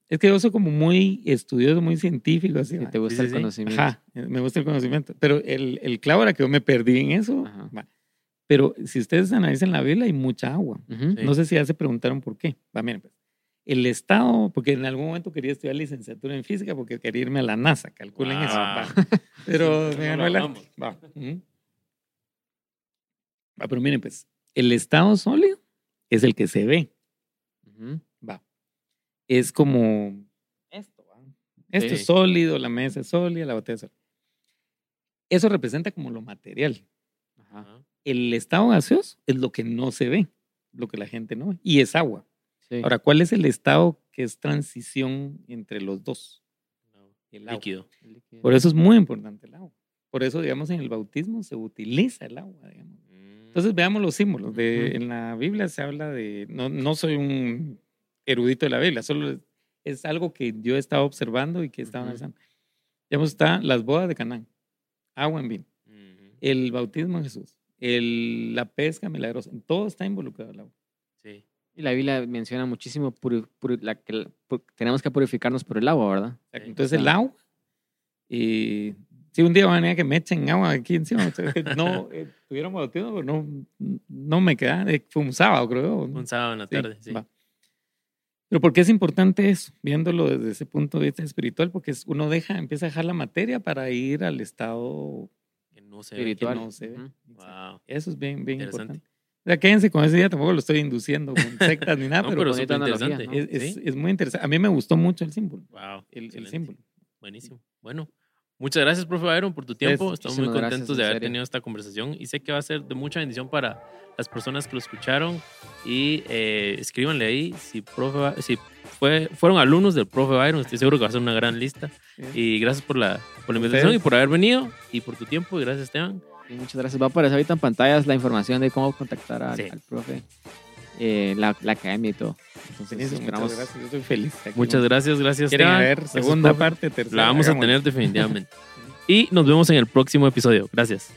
es que yo soy como muy estudioso, muy científico, así. Te gusta sí, el sí. conocimiento. Ajá, me gusta el conocimiento. Pero el, el clavo era que yo me perdí en eso. Ajá. Pero si ustedes analizan la Biblia, hay mucha agua. Ujú. Sí. No sé si ya se preguntaron por qué. Va, miren, pues. El Estado, porque en algún momento quería estudiar licenciatura en física porque quería irme a la NASA, calculen eso. Va. (laughs) Pero Sí, me ganó el arte. Va. Va, pero miren, pues, el estado sólido es el que se ve. Va. Es como esto, ¿va? Esto Sí. es sólido, la mesa es sólida, la botella es sólida. Eso representa como lo material. Ajá. El estado gaseoso es lo que no se ve, lo que la gente no ve, y es agua. Sí. Ahora, ¿cuál es el estado que es transición entre los dos? El agua. líquido. El líquido. Por eso es muy importante el agua. Por eso, digamos, en el bautismo se utiliza el agua, digamos. Mm. Entonces veamos los símbolos. De, Ujú. En la Biblia se habla de, no, no soy un erudito de la Biblia, solo es, es algo que yo he estado observando y que he estado Ujú. analizando. Digamos, está las bodas de Canaán, agua en vino, Ujú. el bautismo de Jesús, el, la pesca milagrosa, en todo está involucrado el agua. Y la Biblia menciona muchísimo puri- puri- la, que la- pu- tenemos que purificarnos por el agua, ¿verdad? Sí. Entonces el agua, y si un día van a venir a que me echen agua aquí encima, (laughs) no eh, bautismo, pero no, no me queda, eh, fue un sábado creo. ¿no? Un sábado en la Sí, tarde, sí. va. Pero ¿por qué es importante eso? Viéndolo desde ese punto de vista espiritual, porque es- uno deja, empieza a dejar la materia para ir al estado Que no se ve. Espiritual. no se ve. Wow. Eso es bien, bien Interesante. importante. O sea, quédense con ese día, tampoco lo estoy induciendo con sectas ni (laughs) nada, No, pero, pero interesante. ¿no? es, es- Sí. es muy interesante. A mí me gustó mucho el símbolo, Wow. el, el símbolo. Buenísimo. Bueno, muchas gracias, profe Byron, por tu tiempo. Estamos muy muchísimas gracias, contentos de haber tenido esta conversación y sé que va a ser de mucha bendición para las personas que lo escucharon. Y eh, escríbanle ahí si, profe, si fue, fueron alumnos del profe Byron. Estoy seguro que va a ser una gran lista. Sí. Y gracias por la, por la invitación Ustedes. y por haber venido y por tu tiempo. Y gracias, Esteban. Y muchas gracias. Va a aparecer ahorita en pantallas la información de cómo contactar al, Sí. al profe, eh, la, la academia y todo. Entonces, esperamos. muchas gracias. Yo estoy feliz. aquí Muchas gracias, gracias. Quieren Esteban. ver segunda parte, tercera. La vamos a tener definitivamente. y nos vemos en el próximo episodio. Gracias.